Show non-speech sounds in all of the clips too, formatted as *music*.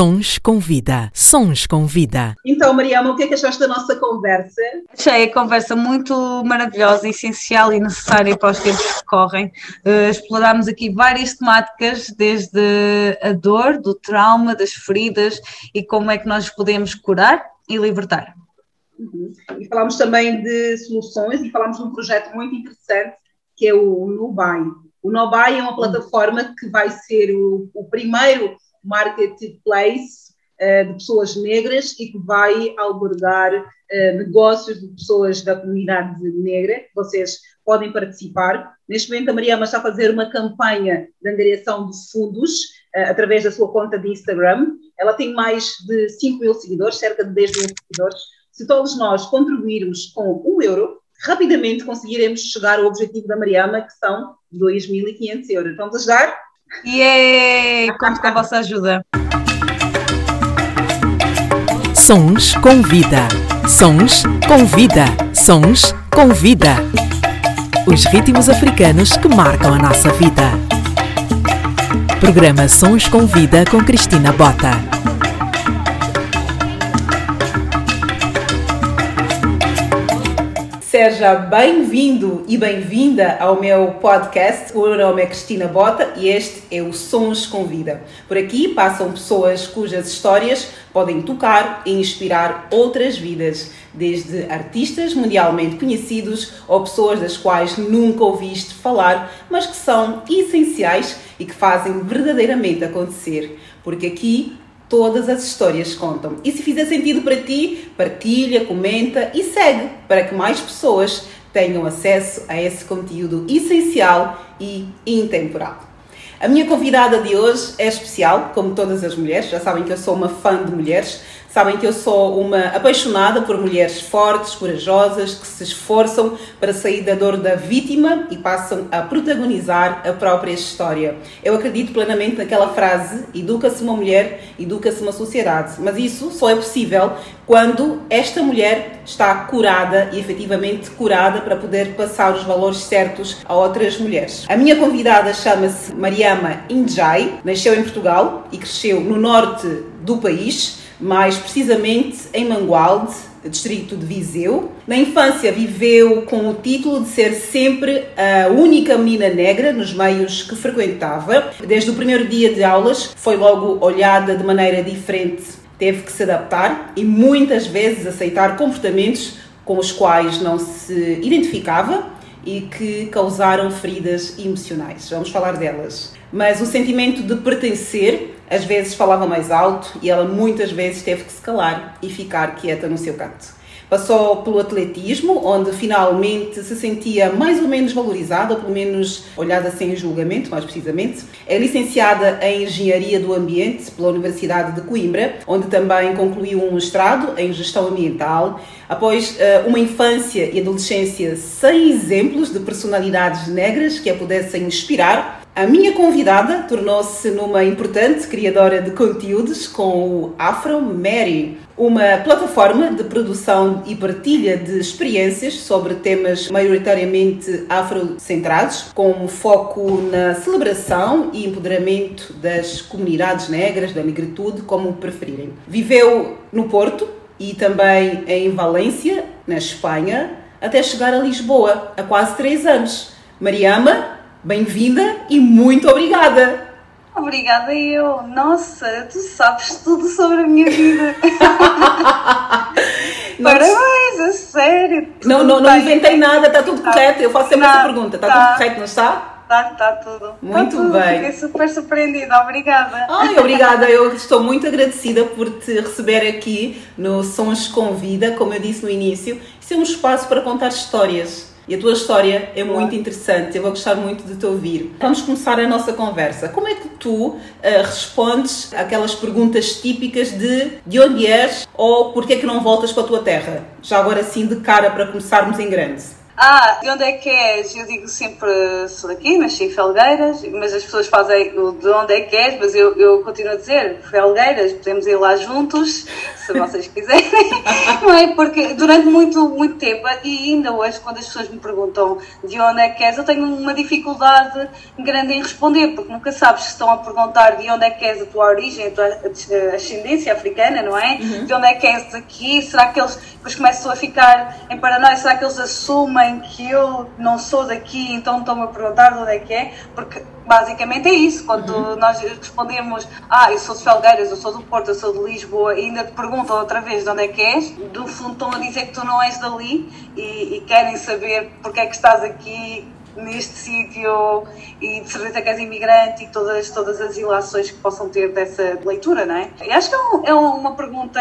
Sons com vida. Sons com vida. Então, Mariama, o que é que achaste da nossa conversa? Achei a conversa muito maravilhosa, essencial e necessária para os tempos que correm. Uh, explorámos aqui várias temáticas, desde a dor, do trauma, das feridas e como é que nós podemos curar e libertar. Uhum. E falámos também de soluções e falámos de um projeto muito interessante que é o Nubai. O Nubai é uma plataforma que vai ser o, o primeiro marketplace uh, de pessoas negras e que vai albergar uh, negócios de pessoas da comunidade negra. Vocês podem participar. Neste momento, a Mariama está a fazer uma campanha de angariação de fundos uh, através da sua conta de Instagram. Ela tem mais de 5 mil seguidores, cerca de 10 mil seguidores. Se todos nós contribuirmos com um euro, rapidamente conseguiremos chegar ao objetivo da Mariama, que são 2.500 euros. Vamos ajudar? E yeah, conto com a vossa ajuda. Sons com vida. Sons com vida. Sons com vida. Os ritmos africanos que marcam a nossa vida. Programa Sons com Vida com Cristina Bota. Seja bem-vindo e bem-vinda ao meu podcast. O meu nome é Cristina Bota e este é o Sons com Vida. Por aqui passam pessoas cujas histórias podem tocar e inspirar outras vidas, desde artistas mundialmente conhecidos ou pessoas das quais nunca ouviste falar, mas que são essenciais e que fazem verdadeiramente acontecer. Porque aqui Todas as histórias contam. E se fizer sentido para ti, partilha, comenta e segue para que mais pessoas tenham acesso a esse conteúdo essencial e intemporal. A minha convidada de hoje é especial, como todas as mulheres, já sabem que eu sou uma fã de mulheres, Sabem que eu sou uma apaixonada por mulheres fortes, corajosas, que se esforçam para sair da dor da vítima e passam a protagonizar a própria história. Eu acredito plenamente naquela frase: educa-se uma mulher, educa-se uma sociedade. Mas isso só é possível quando esta mulher está curada e efetivamente curada para poder passar os valores certos a outras mulheres. A minha convidada chama-se Mariama Injai, nasceu em Portugal e cresceu no norte do país mais precisamente em Mangualde, distrito de Viseu. Na infância viveu com o título de ser sempre a única menina negra nos meios que frequentava. Desde o primeiro dia de aulas foi logo olhada de maneira diferente. Teve que se adaptar e muitas vezes aceitar comportamentos com os quais não se identificava e que causaram feridas emocionais. Vamos falar delas. Mas o sentimento de pertencer às vezes falava mais alto e ela muitas vezes teve que se calar e ficar quieta no seu canto. Passou pelo atletismo, onde finalmente se sentia mais ou menos valorizada, ou pelo menos olhada sem julgamento, mais precisamente. É licenciada em Engenharia do Ambiente pela Universidade de Coimbra, onde também concluiu um mestrado em Gestão Ambiental. Após uh, uma infância e adolescência sem exemplos de personalidades negras que a pudessem inspirar, a minha convidada tornou-se numa importante criadora de conteúdos com o Afro Mary, uma plataforma de produção e partilha de experiências sobre temas maioritariamente afrocentrados, com foco na celebração e empoderamento das comunidades negras, da negritude, como preferirem. Viveu no Porto e também em Valência, na Espanha, até chegar a Lisboa, há quase três anos. Mariama Bem-vinda e muito obrigada! Obrigada eu. Nossa, tu sabes tudo sobre a minha vida. *laughs* Parabéns, a sério. Não, não, não inventei nada, está tudo tá. correto. Eu faço sempre tá, essa pergunta. Está tá. tudo correto, não está? Está, está tudo. Muito tá tudo. bem. Fiquei super surpreendida. Obrigada. Ai, obrigada. Eu estou muito agradecida por te receber aqui no Sons com Vida, como eu disse no início. Isso é um espaço para contar histórias e a tua história é muito interessante, eu vou gostar muito de te ouvir. Vamos começar a nossa conversa. Como é que tu uh, respondes aquelas perguntas típicas de de onde és ou porquê é que não voltas para a tua terra? Já agora sim de cara para começarmos em grande. Ah, de onde é que és? Eu digo sempre, sou daqui, nasci em Felgueiras, mas as pessoas fazem de onde é que és, mas eu, eu continuo a dizer, Felgueiras, podemos ir lá juntos, se vocês *laughs* quiserem, *laughs* não é? Porque durante muito, muito tempo, e ainda hoje, quando as pessoas me perguntam de onde é que és, eu tenho uma dificuldade grande em responder, porque nunca sabes se estão a perguntar de onde é que és a tua origem, a tua ascendência africana, não é? Uhum. De onde é que és daqui? Será que eles depois começam a ficar em paranoia? Será que eles assumem que eu não sou daqui, então estão-me a perguntar de onde é que é? Porque basicamente é isso. Quando uhum. nós respondemos, ah, eu sou de Felgueiras, eu sou do Porto, eu sou de Lisboa, e ainda te perguntam outra vez de onde é que és, do fundo estão a dizer que tu não és dali e, e querem saber porque é que estás aqui neste sítio e de certeza que és imigrante e todas, todas as ilações que possam ter dessa leitura, não é? E acho que é, um, é uma pergunta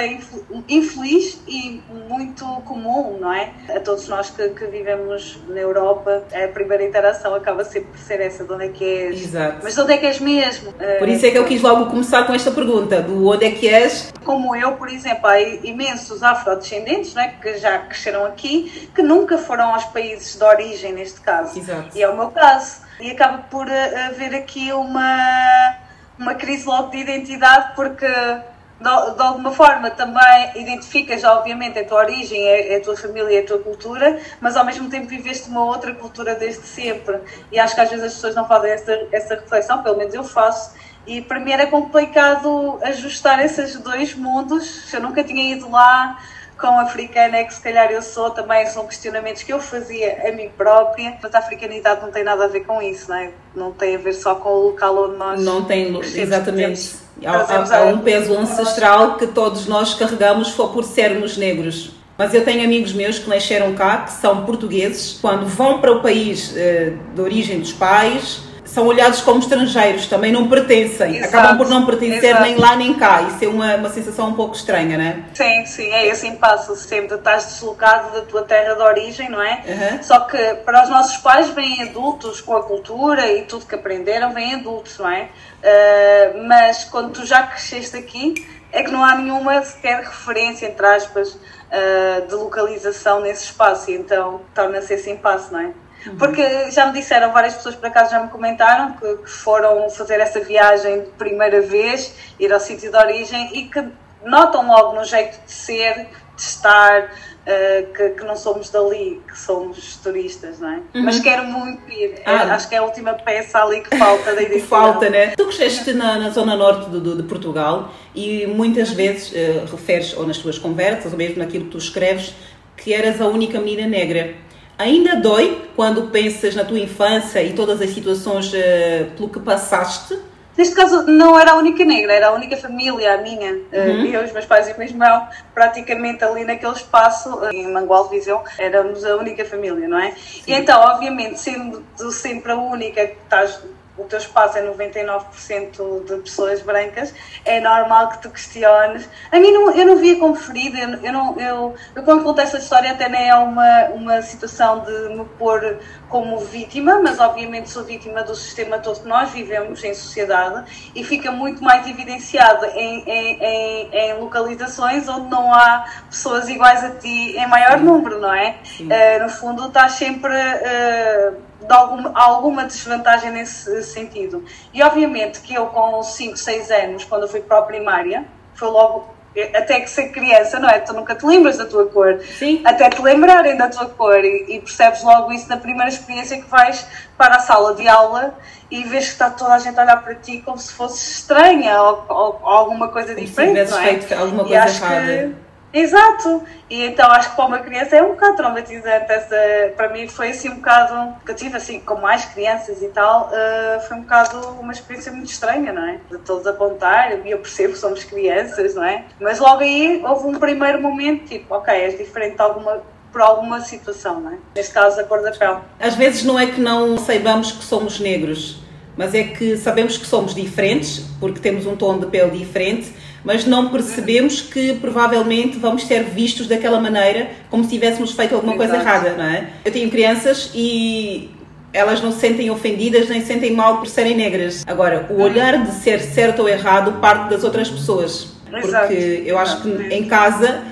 infeliz e muito comum, não é? A todos nós que, que, vivemos na Europa, a primeira interação acaba sempre por ser essa, de onde é que és? Exato. Mas de onde é que és mesmo? Por isso é que eu quis logo começar com esta pergunta, do onde é que és? Como eu, por exemplo, há imensos afrodescendentes, não é? Que já cresceram aqui, que nunca foram aos países de origem, neste caso. Exato. E é o meu caso. E acaba por eh, haver aqui uma, uma crise logo de identidade, porque de, de alguma forma também identificas, obviamente, a tua origem, a, a, tua família, a tua cultura, mas ao mesmo tempo viveste uma outra cultura desde sempre. E acho que às vezes as pessoas não fazem essa, essa reflexão, pelo menos eu faço. E para mim era complicado ajustar esses dois mundos. Eu nunca tinha ido lá, com africana é que se calhar eu sou, também são questionamentos que eu fazia a mim própria, mas a africanidade não tem nada a ver com isso, não é? Não tem a ver só com o local onde nós. Não tem, exatamente. Há, há, um peso ancestral que todos nós carregamos por sermos negros. Mas eu tenho amigos meus que nasceram cá, que são portugueses, quando vão para o país eh, de origem dos pais, são olhados como estrangeiros, também não pertencem, exato, acabam por não pertencer exato. nem lá nem cá. Isso é uma, uma sensação um pouco estranha, não é? Sim, sim, é assim passa sempre. Estás deslocado da tua terra de origem, não é? Uhum. Só que para os nossos pais vêm adultos com a cultura e tudo que aprenderam, vêm adultos, não é? Uh, mas quando tu já cresceste aqui, é que não há nenhuma sequer referência, entre aspas, uh, de localização nesse espaço, e então torna-se esse impasse, não é? Porque já me disseram, várias pessoas por acaso já me comentaram que, que foram fazer essa viagem de primeira vez, ir ao sítio de origem e que notam logo no jeito de ser, de estar, uh, que, que, não somos dali, que somos turistas, não é? Uhum. Mas quero muito ir. É, ah. É, acho que é a última peça ali que falta da *laughs* identidade. falta, né? Tu cresceste na, na zona norte de, de, Portugal e muitas vezes uh, referes, ou nas tuas conversas, ou mesmo naquilo que tu escreves, que eras a única menina negra. Ainda dói quando pensas na tua infância e todas as situações uh, pelo que passaste? Neste caso, não era a única negra, era a única família, a minha. Eh, uhum. Eu, os meus pais e o meu irmão, praticamente ali naquele espaço, eh, em Mangual Visão, éramos a única família, não é? Sim. E então, obviamente, sendo sempre a única que estás o teu espaço é 99% de pessoas brancas, é normal que tu questiones. A mim, não, eu não via como ferida, eu, eu, não, eu, eu quando conto essa história até nem é uma, uma situação de me pôr como vítima, mas obviamente sou vítima do sistema todo que nós vivemos em sociedade e fica muito mais evidenciado em, em, em, em localizações onde não há pessoas iguais a ti em maior número, não é? Uh, no fundo, estás sempre. Uh, de alguma, alguma desvantagem nesse sentido. E obviamente que eu com 5, 6 anos, quando eu fui para a primária, foi logo até que ser criança, não é? Tu nunca te lembras da tua cor. Sim. Até te lembrarem da tua cor e, e, percebes logo isso na primeira experiência que vais para a sala de aula e vês que está toda a gente a olhar para ti como se fosse estranha ou, ou, ou alguma coisa como diferente. Se não é? feito alguma coisa errada. Exato! E então acho que para uma criança é um bocado traumatizante. Essa, para mim foi assim um bocado. que eu tive assim com mais crianças e tal, uh, foi um bocado uma experiência muito estranha, não é? De todos apontar, e eu percebo que somos crianças, não é? Mas logo aí houve um primeiro momento tipo, ok, és diferente de alguma por alguma situação, não é? Neste caso, a cor da pele. Às vezes não é que não saibamos que somos negros, mas é que sabemos que somos diferentes, porque temos um tom de pele diferente mas não percebemos que provavelmente vamos ser vistos daquela maneira, como se tivéssemos feito alguma Exato. coisa errada, não é? Eu tenho crianças e elas não se sentem ofendidas nem se sentem mal por serem negras. Agora, o olhar de ser certo ou errado parte das outras pessoas. Porque eu acho que em casa,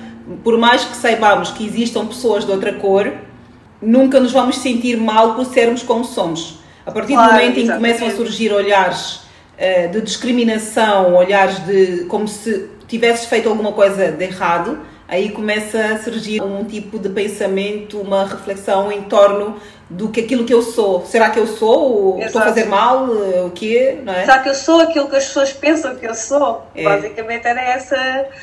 por mais que saibamos que existam pessoas de outra cor, nunca nos vamos sentir mal por sermos como somos. A partir do momento em que começam a surgir olhares de discriminação, olhares de como se tivesses feito alguma coisa de errado, aí começa a surgir um tipo de pensamento, uma reflexão em torno do que aquilo que eu sou. Será que eu sou? Exato. Estou a fazer mal? O quê? Não é? Será que eu sou aquilo que as pessoas pensam que eu sou? É. Basicamente era esse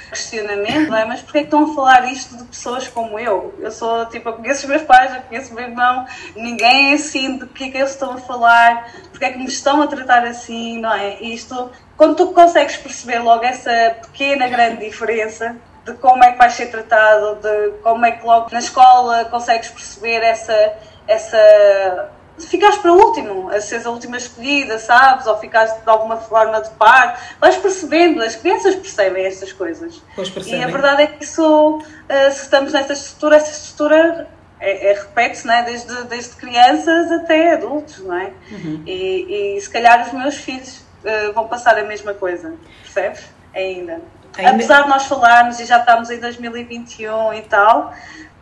questionamento, não é? Mas porquê é que estão a falar isto de pessoas como eu? Eu sou, tipo, eu conheço os meus pais, eu conheço o meu irmão, ninguém é assim, de que é que eles estão a falar? Porquê é que me estão a tratar assim, não é? Isto, quando tu consegues perceber logo essa pequena, grande diferença, de como é que vais ser tratado, de como é que logo na escola consegues perceber essa essa ficares para último, a seres a última escolhida, sabes? Ou ficares de alguma forma de par, vais percebendo, as crianças percebem estas coisas. E a verdade é que isso, eh, se estamos nesta estrutura, essa estrutura é, é repete-se né? desde, desde crianças até adultos, não é? Uhum. E, e se calhar os meus filhos uh, vão passar a mesma coisa, percebes? Ainda. Ainda. Apesar de nós falarmos e já estamos em 2021 e tal,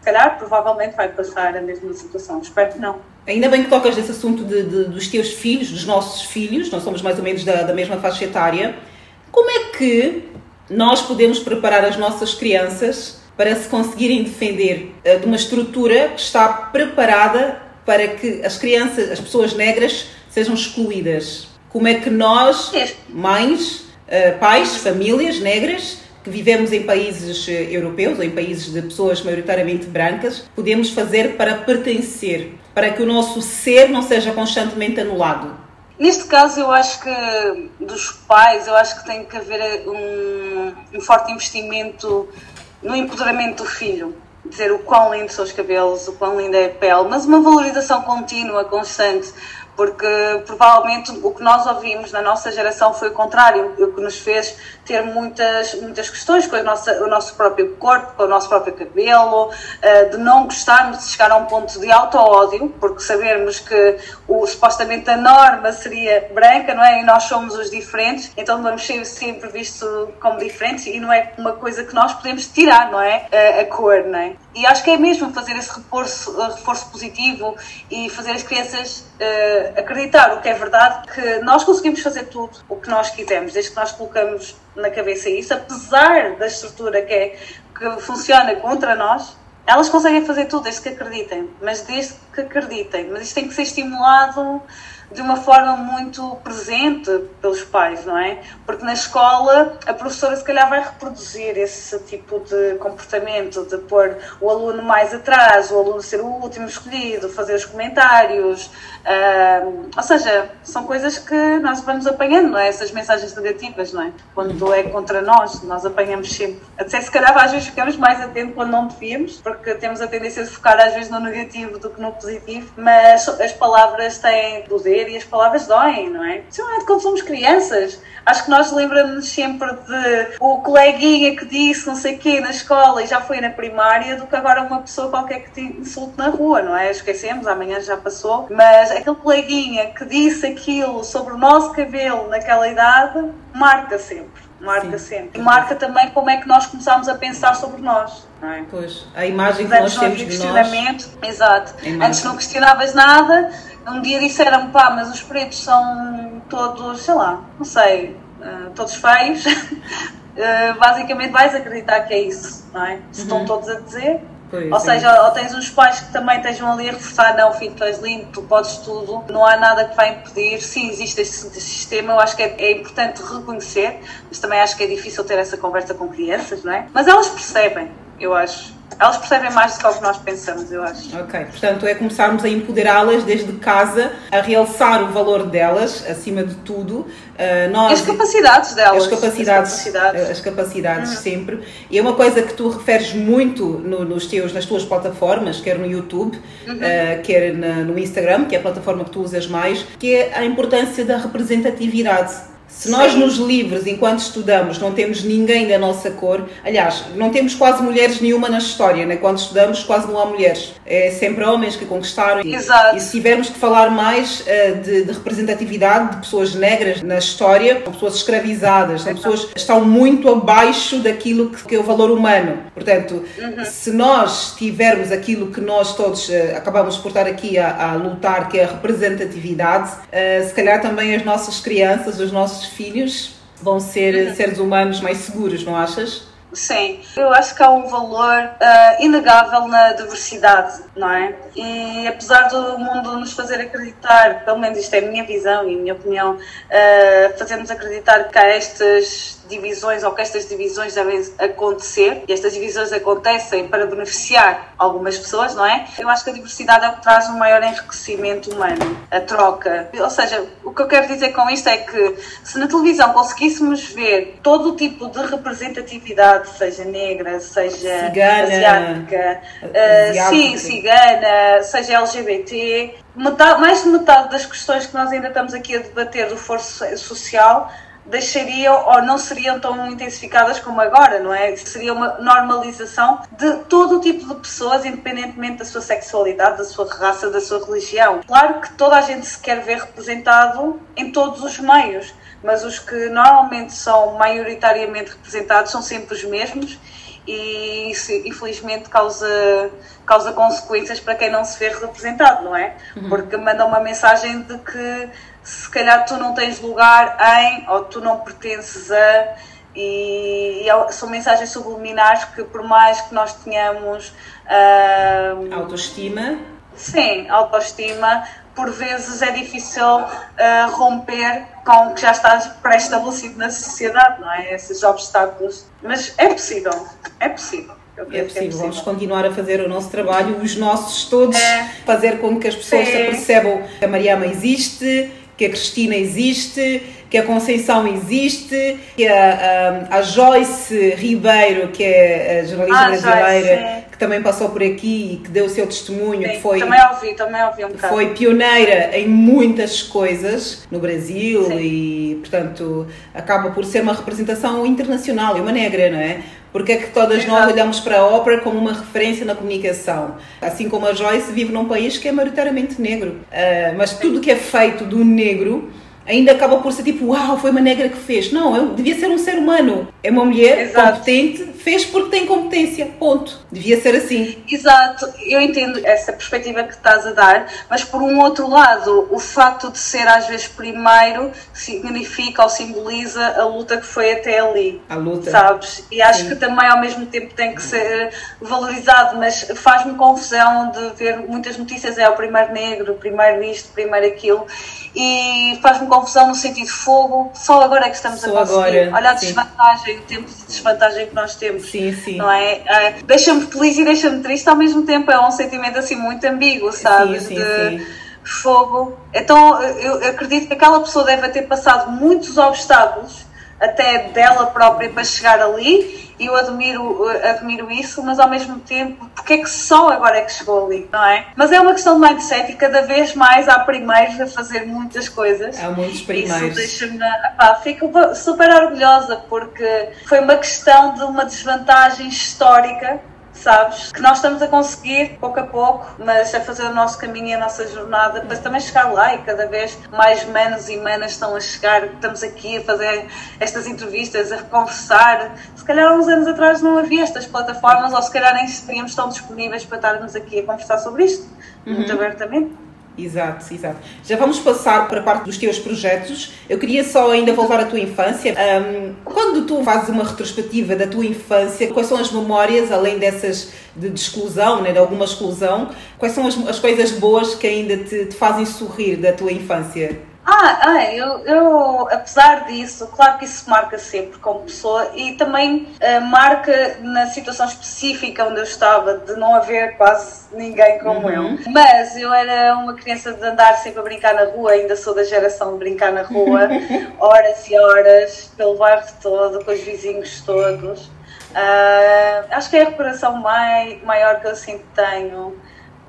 se calhar, provavelmente vai passar a mesma situação. Espero que não. Ainda bem que tocas nesse assunto de, de, dos teus filhos, dos nossos filhos, nós somos mais ou menos da, da mesma faixa etária. Como é que nós podemos preparar as nossas crianças para se conseguirem defender uh, de uma estrutura que está preparada para que as crianças, as pessoas negras, sejam excluídas? Como é que nós, mães, uh, pais, famílias negras, que vivemos em países eh, europeus ou em países de pessoas maioritariamente brancas, podemos fazer para pertencer, para que o nosso ser não seja constantemente anulado? Neste caso, eu acho que dos pais, eu acho que tem que haver eh, um, um forte investimento no empoderamento do filho. Dizer o quão lindos são os cabelos, o quão linda é a pele, mas uma valorização contínua, constante porque provavelmente o que nós ouvimos na nossa geração foi o contrário, o que nos fez ter muitas, muitas questões com a nossa, o nosso próprio corpo, com o nosso próprio cabelo, eh, de não gostarmos de chegar a um ponto de auto-ódio, porque sabermos que o, supostamente a norma seria branca, não é? E nós somos os diferentes, então vamos ser sempre vistos como diferentes e não é uma coisa que nós podemos tirar, não é? A, a cor, não é? E acho que é mesmo fazer esse reforço, reforço positivo e fazer as crianças uh, acreditar o que é verdade, que nós conseguimos fazer tudo o que nós quisermos, desde que nós colocamos na cabeça isso, apesar da estrutura que, é, que funciona contra nós, elas conseguem fazer tudo desde que acreditem, mas desde que acreditem. Mas isto tem que ser estimulado de uma forma muito presente pelos pais, não é? Porque na escola a professora se calhar vai reproduzir esse tipo de comportamento, de pôr o aluno mais atrás, o aluno ser o último escolhido, fazer os comentários, uh, ou seja, são coisas que nós vamos apanhando, não é? Essas mensagens negativas, não é? Quando é contra nós, nós apanhamos sempre. Até se calhar às vezes ficamos mais atentos quando não devíamos, porque temos a tendência de focar às vezes no negativo do que no positivo, mas as palavras têm poder e as palavras doem, não é? Principalmente quando somos crianças. Acho que nós lembramos sempre de o coleguinha que disse não sei o quê na escola e já foi na primária do que agora uma pessoa qualquer que te insulte na rua, não é? Esquecemos, amanhã já passou. Mas aquele coleguinha que disse aquilo sobre o nosso cabelo naquela idade marca sempre marca Sim. sempre. E marca também como é que nós começámos a pensar sobre nós. Não é? Pois, a imagem que nós temos de nós. Exato. Antes não questionavas nada, um dia disseram pá, mas os pretos são todos, sei lá, não sei, uh, todos feios. uh, *laughs* basicamente vais acreditar que é isso, não é? Se uhum. estão todos a dizer. Pois ou é. seja, ou tens uns pais que também estejam ali a reforçar, não, filho, tu és lindo, tu podes tudo, não há nada que vai impedir. Sim, existe este sistema, eu acho que é, é importante reconhecer, mas também acho que é difícil ter essa conversa com crianças, não é? Mas elas percebem, eu acho. Elas percebem mais do que o que nós pensamos, eu acho. Ok, portanto é começarmos a empoderá-las desde casa, a realçar o valor delas, acima de tudo. Uh, nós, as capacidades delas. As capacidades, as capacidades, as capacidades uhum. sempre. E é uma coisa que tu referes muito no, nos teus, nas tuas plataformas, quer no YouTube, uhum. uh, quer na, no Instagram, que é a plataforma que tu usas mais, que é a importância da representatividade Se nós nos livros, enquanto estudamos, não temos ninguém da nossa cor, aliás, não temos quase mulheres nenhuma na história, né? quando estudamos quase não há mulheres, é sempre homens que conquistaram. Exato. E se tivermos que falar mais uh, de, de, representatividade de pessoas negras na história, são pessoas escravizadas, são pessoas que estão muito abaixo daquilo que, que é o valor humano. Portanto, uhum. se nós tivermos aquilo que nós todos uh, acabamos por estar aqui a, a, lutar, que é a representatividade, uh, se calhar também as nossas crianças, os nossos filhos vão ser uhum. seres humanos mais seguros, não achas? Sim, eu acho que há um valor uh, inegável na diversidade, não é? E apesar do mundo nos fazer acreditar, pelo menos isto é a minha visão e a minha opinião, uh, fazemos acreditar que há estas divisões ou que estas divisões devem acontecer e estas divisões acontecem para beneficiar algumas pessoas, não é? Eu acho que a diversidade é o que traz um maior enriquecimento humano, a troca. Ou seja, o que eu quero dizer com isto é que se na televisão conseguíssemos ver todo o tipo de representatividade, seja negra, seja cigana, asiática, uh, sim, cigana, seja LGBT, metade, mais de metade das questões que nós ainda estamos aqui a debater do forço social deixariam ou não seriam tão intensificadas como agora, não é? Seria uma normalização de todo o tipo de pessoas, independentemente da sua sexualidade, da sua raça, da sua religião. Claro que toda a gente se quer ver representado em todos os meios, mas os que normalmente são maioritariamente representados são sempre os mesmos e isso infelizmente causa, causa consequências para quem não se vê representado, não é? Uhum. Porque manda uma mensagem de que se calhar tu não tens lugar em ou tu não pertences a e, e são mensagens subliminares que por mais que nós tenhamos uh, autoestima sim, autoestima por vezes é difícil uh, romper com o que já está pré-estabelecido na sociedade, não é? Esses obstáculos. Mas é possível, é possível. É possível. é possível. Vamos continuar a fazer o nosso trabalho, os nossos todos, é. fazer com que as pessoas Sim. percebam que a Mariama existe, que a Cristina existe, que a Conceição existe, que a, a, a Joyce Ribeiro, que é a jornalista ah, brasileira, Joyce, que também passou por aqui e que deu o seu testemunho, sim, que foi, também ouvi, também ouvi um bocado. foi pioneira em muitas coisas no Brasil sim. e, portanto, acaba por ser uma representação internacional, é uma negra, não é? Porque é que todas nós olhamos para a ópera como uma referência na comunicação? Assim como a Joyce vive num país que é maioritariamente negro. Uh, mas tudo que é feito do negro ainda acaba por ser tipo, uau, foi uma negra que fez. Não, eu, devia ser um ser humano. É uma mulher Exato. competente, fez porque tem competência. Ponto. Devia ser assim. Exato, eu entendo essa perspectiva que estás a dar, mas por um outro lado, o facto de ser às vezes primeiro significa ou simboliza a luta que foi até ali. A luta. Sabes? E acho Sim. que também ao mesmo tempo tem que ser valorizado, mas faz-me confusão de ver muitas notícias: é o primeiro negro, primeiro isto, primeiro aquilo, e faz-me confusão no sentido de fogo, só agora é que estamos só a conseguir. Agora, Olha a desvantagem, sim. o tempo de desvantagem que nós temos. Sim, sim. Não é? Uh, deixa-me feliz e deixa-me triste ao mesmo tempo, é um sentimento assim muito ambíguo, sabe? Sim, sim, de sim. fogo. Então eu acredito que aquela pessoa deve ter passado muitos obstáculos até dela própria para chegar ali e eu admiro, admiro isso, mas ao mesmo tempo, porque é que só agora é que chegou ali, não é? Mas é uma questão de mindset e cada vez mais há primeiros a fazer muitas coisas. Há muitos primeiros. Isso deixa-me, fico super orgulhosa porque foi uma questão de uma desvantagem histórica sabes? Que nós estamos a conseguir pouco a pouco, mas a fazer o nosso caminho e a nossa jornada para também chegar lá e cada vez mais manos e manas estão a chegar. Estamos aqui a fazer estas entrevistas, a conversar. Se calhar há uns anos atrás não havia estas plataformas, ou se calhar nem estaríamos tão disponíveis para estarmos aqui a conversar sobre isto, uhum. muito abertamente. Exato, exato. Já vamos passar para a parte dos teus projetos. Eu queria só ainda voltar à tua infância. Um, quando tu fazes uma retrospectiva da tua infância, quais são as memórias, além dessas de, de exclusão, né, de alguma exclusão, quais são as, as coisas boas que ainda te, te fazem sorrir da tua infância? Ah, ah eu, eu, apesar disso, claro que isso marca sempre como pessoa e também uh, marca na situação específica onde eu estava, de não haver quase ninguém como uhum. eu. Mas eu era uma criança de andar sempre a brincar na rua, ainda sou da geração de brincar na rua, *laughs* horas e horas, pelo bairro todo, com os vizinhos todos. Uh, acho que é a recuperação mai, maior que eu sempre tenho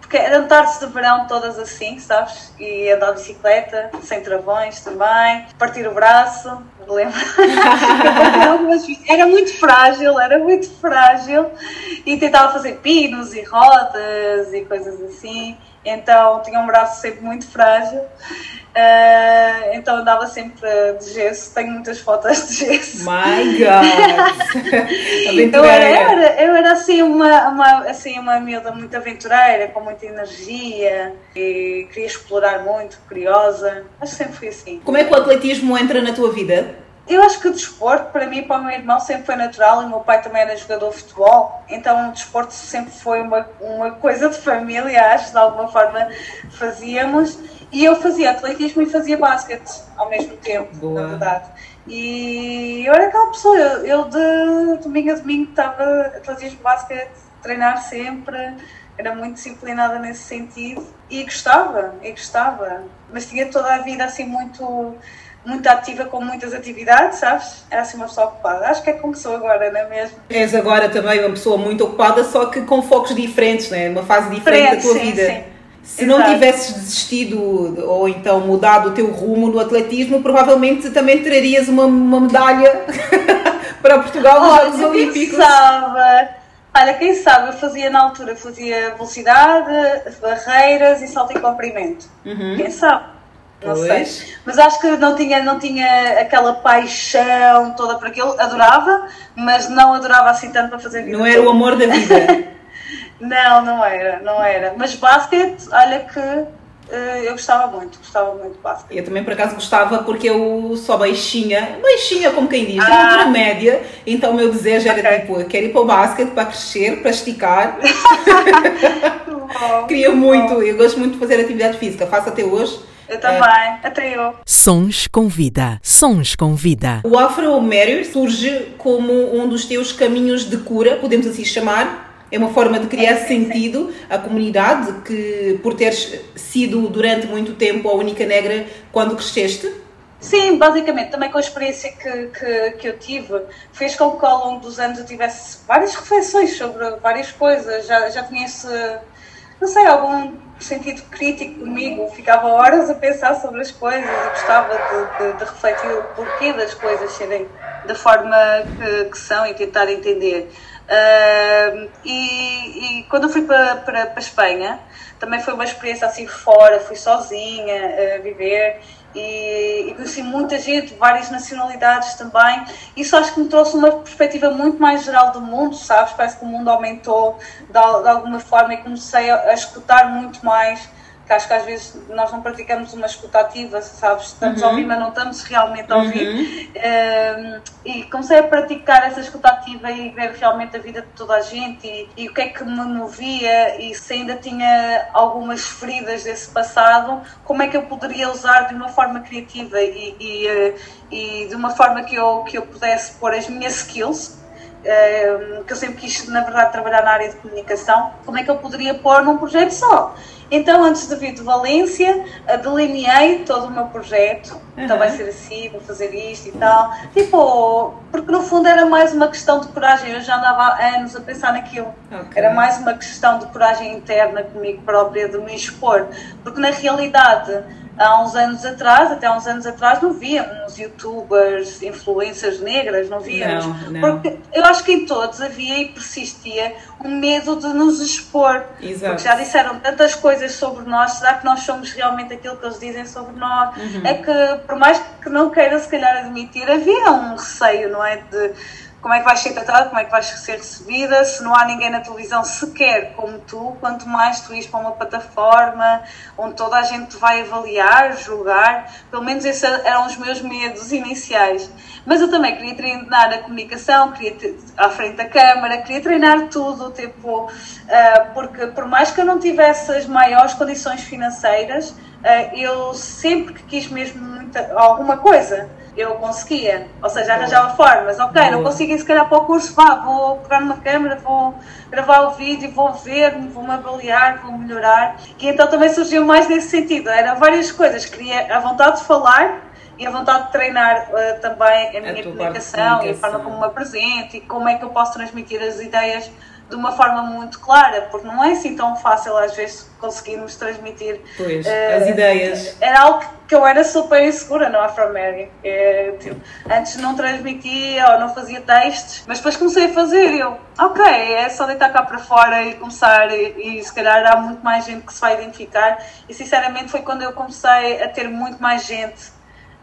porque eram tardes de verão todas assim, sabes? E andar de bicicleta, sem travões também, partir o braço, lembro. *laughs* era muito frágil, era muito frágil e tentava fazer pinos e rodas e coisas assim. Então tinha um braço sempre muito frágil. Uh, então andava sempre de gesso, tenho muitas fotos de gesso. My *laughs* God! eu, era, eu era assim uma, uma, assim uma miúda muito aventureira, com muita energia e queria explorar muito, curiosa. Acho que sempre fui assim. Como é que o atletismo entra na tua vida? Eu acho que o desporto, para mim e para o meu irmão, sempre foi natural e o meu pai também era jogador de futebol, então o desporto sempre foi uma, uma coisa de família, acho, de alguma forma fazíamos. E eu fazia atletismo e fazia basquete ao mesmo tempo, Boa. na verdade. E eu era aquela pessoa, eu, eu de domingo a domingo estava atletismo, basquete, treinar sempre, era muito disciplinada nesse sentido e gostava, e gostava, mas tinha toda a vida assim muito muito ativa com muitas atividades, sabes? Era assim uma pessoa ocupada. Acho que é como sou agora, não é mesmo? És agora também uma pessoa muito ocupada, só que com focos diferentes, não é? Uma fase diferente da tua sim, vida. Sim. Se Exato. não tivesses desistido ou então mudado o teu rumo no atletismo, provavelmente também trarias uma, uma medalha *laughs* para Portugal nos Jogos Olímpicos. Sabe. Olha, quem sabe, eu fazia na altura, fazia velocidade, barreiras e salto em comprimento. Uhum. Quem sabe? Não pois. sei. Mas acho que não tinha, não tinha aquela paixão toda por aquilo. Adorava, mas não adorava assim tanto para fazer vida. Não era o amor da vida. *laughs* não, não era, não era. Mas basquete, olha que uh, eu gostava muito, gostava muito de basquete. Eu também por acaso gostava porque eu sou baixinha, baixinha como quem diz, ah. altura média, então o meu desejo era okay. tipo, eu quero ir para o basquete para crescer, para esticar. *laughs* *laughs* Queria muito, eu gosto muito de fazer atividade física, faço até hoje eu também, é. até eu. Sons com vida. Sons com vida. O Afro Mary surge como um dos teus caminhos de cura, podemos assim chamar. É uma forma de criar sentido à comunidade que, por teres sido durante muito tempo a única negra quando cresceste. Sim, basicamente, também com a experiência que, que, que, eu tive, fez com que ao longo dos anos eu tivesse várias reflexões sobre várias coisas. Já, já tinha esse, não sei, algum sentido crítico comigo, ficava horas a pensar sobre as coisas e gostava de, de, de refletir o porquê das coisas serem da forma que, que são e tentar entender. Uh, e, e, quando eu fui para, para, a Espanha, também foi uma experiência assim fora, fui sozinha a viver e, e, conheci muita gente, várias nacionalidades também. Isso acho que me trouxe uma perspectiva muito mais geral do mundo, sabes? Parece que o mundo aumentou de, de alguma forma e comecei a, a escutar muito mais que acho que às vezes nós não praticamos uma escutativa, sabes? Estamos uhum. a ouvir, mas não estamos realmente a ouvir. Uhum. Um, e comecei a praticar essa escutativa e ver realmente a vida de toda a gente e, e, o que é que me movia e se ainda tinha algumas feridas desse passado, como é que eu poderia usar de uma forma criativa e, e, eh, e de uma forma que eu, que eu pudesse pôr as minhas skills que eu sempre quis, na verdade, trabalhar na área de comunicação, como é que eu poderia pôr num projeto só? Então, antes de vir de Valência, delineei todo o meu projeto. Uhum. Então, vai ser assim, vou fazer isto e tal. Tipo, porque no fundo era mais uma questão de coragem. Eu já andava há anos a pensar naquilo. Okay. Era mais uma questão de coragem interna comigo própria, de me expor. Porque na realidade há uns anos atrás, até há uns anos atrás, não víamos youtubers, influências negras, não víamos. Não, não. Porque eu acho que em todos havia e persistia um medo de nos expor. Exato. Porque já disseram tantas coisas sobre nós, será que nós somos realmente aquilo que eles dizem sobre nós? Uhum. É que, por mais que não queira se calhar admitir, havia um receio, não é? De, como é que vais ser tratada, como é que vais ser recebida, se não há ninguém na televisão sequer como tu, quanto mais tu ires para uma plataforma onde toda a gente vai avaliar, julgar, pelo menos esses eram os meus medos iniciais. Mas eu também queria treinar a comunicação, queria ter, à frente da câmara, queria treinar tudo, tipo, uh, porque por mais que eu não tivesse as maiores condições financeiras, uh, eu sempre que quis mesmo muita, alguma coisa, eu conseguia. Ou seja, arranjava formas. Ok, Boa. não consigo ir se calhar para o curso, vá, vou pegar numa câmera, vou gravar o vídeo, vou ver, vou-me avaliar, vou melhorar. E então também surgiu mais nesse sentido. Eram várias coisas. Queria a vontade de falar e a vontade de treinar uh, também a minha a comunicação, comunicação, e a forma como me apresento e como é que eu posso transmitir as ideias de uma forma muito clara, porque não é assim tão fácil às vezes conseguirmos transmitir pois, uh, as ideias. Era algo que eu era super insegura no Afro-Mary. É, tipo, antes não transmitia ou não fazia textos, mas depois comecei a fazer e eu, ok, é só deitar cá para fora e começar e, e se calhar há muito mais gente que se vai identificar e sinceramente foi quando eu comecei a ter muito mais gente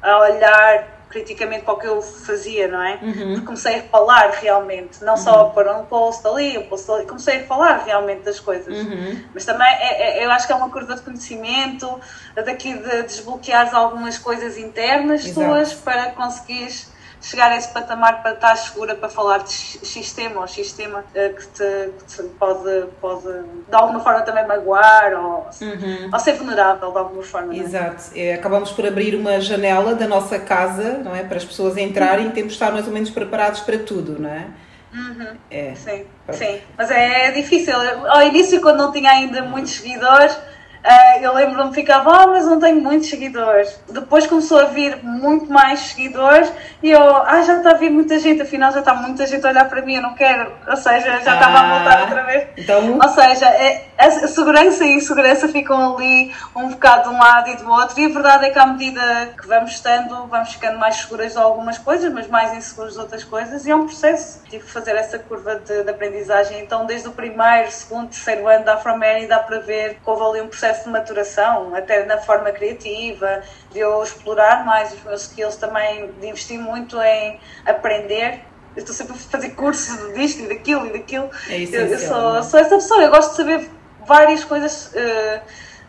a olhar criticamente para o que eu fazia, não é? Uhum. Porque comecei a falar realmente, não uhum. só para um post ali, um post ali, comecei a falar realmente das coisas. Uhum. Mas também é, é, eu acho que é uma curva de conhecimento, daqui de desbloquear algumas coisas internas Exato. tuas para conseguires chegar a esse patamar para estar segura para falar de sistema ou sistema eh, que te, que te pode, pode de alguma forma também magoar ou, uhum. ou ser vulnerável de alguma forma. É? Exato. É? Acabamos por abrir uma janela da nossa casa, não é? Para as pessoas entrarem uhum. e temos de estar mais ou menos preparados para tudo, não é? Uhum. É. Sim, sim. Mas é difícil. Ao início, quando não tinha ainda muitos seguidores, Uh, eu lembro-me, ficava, ah, mas não tenho muitos seguidores. Depois começou a vir muito mais seguidores e eu, ah, já está a vir muita gente, afinal já está muita gente a olhar para mim, eu não quero. Ou seja, já estava a voltar ah, outra vez. Então... Ou seja, é, a segurança e a insegurança ficam ali um bocado de um lado e do outro. E a verdade é que à medida que vamos estando, vamos ficando mais seguras de algumas coisas, mas mais inseguros de outras coisas. E é um processo. Tive que fazer essa curva de, de aprendizagem. Então, desde o primeiro, segundo, terceiro ano da Afromary, dá para ver que houve ali um processo processo de maturação, até na forma criativa, de eu explorar mais os meus skills também, de investir muito em aprender. Eu estou sempre a fazer cursos disto e daquilo e daquilo. É eu, eu sou, é? sou, essa pessoa, eu gosto de saber várias coisas, uh,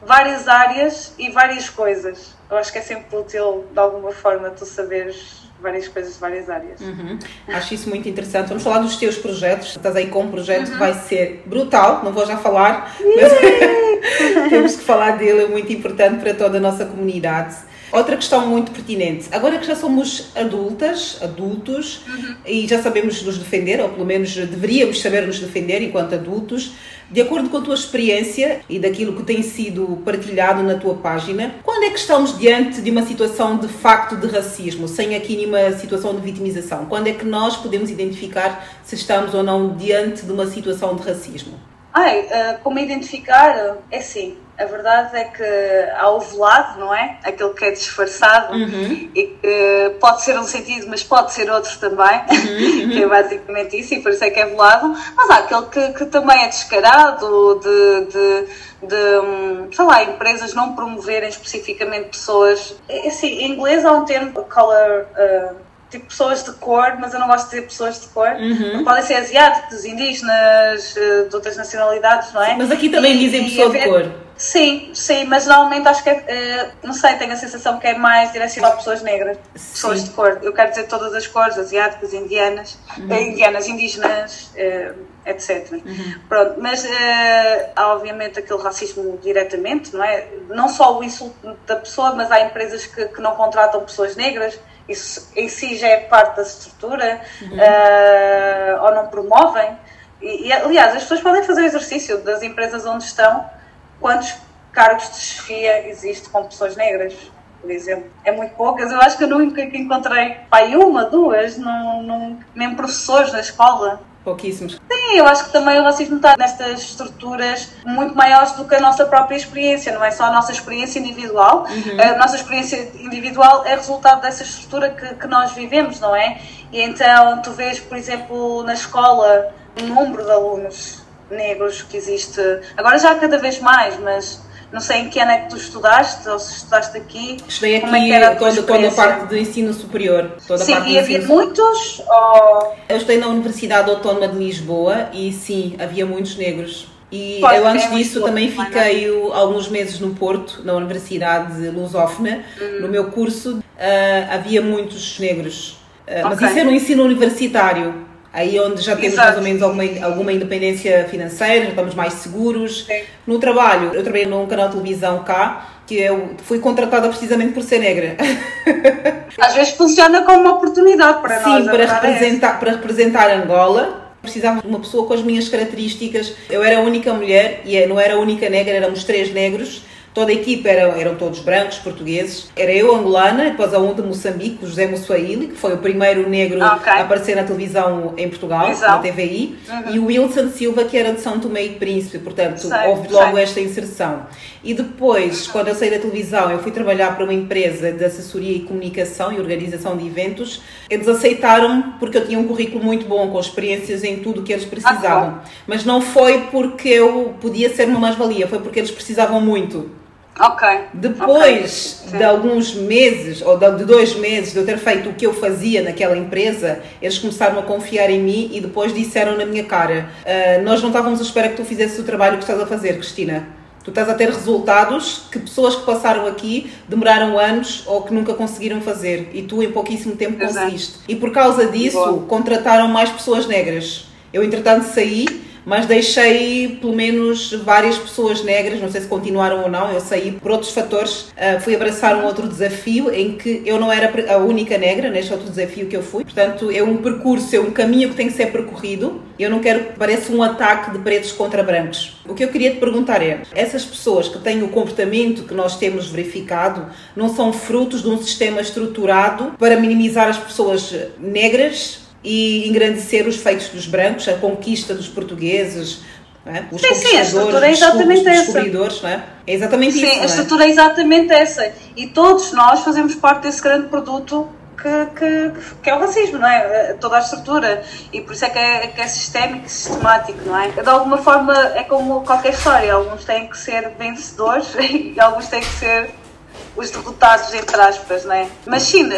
várias áreas e várias coisas. Eu acho que é sempre útil, de alguma forma, tu saberes várias coisas de várias áreas. Uhum. Acho isso muito interessante. Vamos falar dos teus projetos. Estás aí com um projeto uhum. que vai ser brutal, não vou já falar, mas *laughs* temos que falar dele, é muito importante para toda a nossa comunidade. Outra questão muito pertinente. Agora que já somos adultas, adultos, uhum. e já sabemos nos defender, ou pelo menos deveríamos saber nos defender enquanto adultos, de acordo com a tua experiência e daquilo que tem sido partilhado na tua página, quando é que estamos diante de uma situação de facto de racismo, sem aqui nenhuma situação de vitimização? Quando é que nós podemos identificar se estamos ou não diante de uma situação de racismo? Ai, uh, como identificar? É sim. A verdade é que há o velado, não é? Aquele que é disfarçado uhum. e que pode ser um sentido, mas pode ser outro também, uhum. *laughs* que é basicamente isso, e por isso é que é velado. Mas há aquele que, que também é descarado de, de, de, hum, sei lá, empresas não promoverem especificamente pessoas. É, assim, em inglês há um termo, color. Uh, tipo pessoas de cor, mas eu não gosto de dizer pessoas de cor. Uhum. Podem ser asiáticos, indígenas, eh, de outras nacionalidades, não é? Mas aqui também e, dizem pessoa de cor. Sim, sim, mas normalmente acho que é, eh, não sei, tenho a sensação que é mais direcionado a pessoas negras, sim. pessoas de cor. Eu quero dizer todas as cores, asiáticas, indianas, uhum. Eh, indianas, indígenas, etc. Uhum. Pronto, mas há obviamente aquele racismo diretamente, não é? Não só o insulto da pessoa, mas há empresas que, que não contratam pessoas negras isso em si já é parte da estrutura, uhum. uh, ou não promovem. E, e, aliás, as pessoas podem fazer o exercício das empresas onde estão, quantos cargos de chefia existe com pessoas negras, por exemplo. É muito poucas. Eu acho que eu nunca encontrei, pai, uma, duas, não, não, mesmo professores na escola. Pouquíssimos. Sim, eu acho que também o racismo está nestas estruturas muito maiores do que a nossa própria experiência, não é só a nossa experiência individual. Uhum. A nossa experiência individual é resultado dessa estrutura que, que nós vivemos, não é? E então tu vês, por exemplo, na escola, o número de alunos negros que existe. Agora já há cada vez mais, mas não sei em que ano é que tu estudaste, ou se estudaste aqui. Estudei aqui é era a toda, toda, a parte do ensino superior. Toda sim, a parte e havia muitos? Ou... Eu estudei na Universidade Autónoma de Lisboa e sim, havia muitos negros. E Pode eu antes disso também é? fiquei alguns meses no Porto, na Universidade Lusófona. Hum. No meu curso uh, havia muitos negros. Uh, mas okay. isso é no ensino universitário aí onde já temos Exato. mais ou menos alguma, alguma independência financeira, já estamos mais seguros. Sim. No trabalho, eu trabalhei num canal de televisão cá, que eu fui contratada precisamente por ser negra. *laughs* Às vezes funciona como uma oportunidade para Sim, nós. Sim, para representar, para representar Angola. Precisava de uma pessoa com as minhas características. Eu era a única mulher e não era a única negra, éramos três negros Toda a equipa eram, eram todos brancos, portugueses. Era eu, angolana, depois a um de Moçambique, o José Moçoaili, que foi o primeiro negro okay. a aparecer na televisão em Portugal, Exato. na TVI, uhum. e o Wilson Silva, que era de São Tomé e Príncipe, portanto, sei, houve logo sei. esta inserção. E depois, quando eu saí da televisão, eu fui trabalhar para uma empresa de assessoria e comunicação e organização de eventos. Eles aceitaram porque eu tinha um currículo muito bom, com experiências em tudo o que eles precisavam. Ah, Mas não foi porque eu podia ser uma mais-valia, foi porque eles precisavam muito. Ok. Depois okay. de alguns meses, ou de dois meses de eu ter feito o que eu fazia naquela empresa, eles começaram a confiar em mim e depois disseram na minha cara: uh, Nós não estávamos à espera que tu fizesses o trabalho que estás a fazer, Cristina. Tu estás a ter resultados que pessoas que passaram aqui demoraram anos ou que nunca conseguiram fazer e tu em pouquíssimo tempo conseguiste. Exato. E por causa disso, Boa. contrataram mais pessoas negras. Eu, entretanto, saí mas deixei pelo menos várias pessoas negras, não sei se continuaram ou não, eu saí por outros fatores, uh, fui abraçar um outro desafio em que eu não era a única negra neste outro desafio que eu fui, portanto é um percurso, é um caminho que tem que ser percorrido, eu não quero que pareça um ataque de pretos contra brancos. O que eu queria te perguntar é, essas pessoas que têm o comportamento que nós temos verificado não são frutos de um sistema estruturado para minimizar as pessoas negras e engrandecer os feitos dos brancos, a conquista dos portugueses, é? os sim, sim, a estrutura é exatamente essa. Não é? é exatamente sim, isso. Sim, a é? estrutura é? é exatamente essa. E todos nós fazemos parte desse grande produto que, que, que, é o racismo, não é? Toda a estrutura. E por isso é que é, que é sistémico e sistemático, não é? De alguma forma é como qualquer história. Alguns têm que ser vencedores *laughs* e alguns têm que ser os derrotados, entre aspas, não é? Mas sim,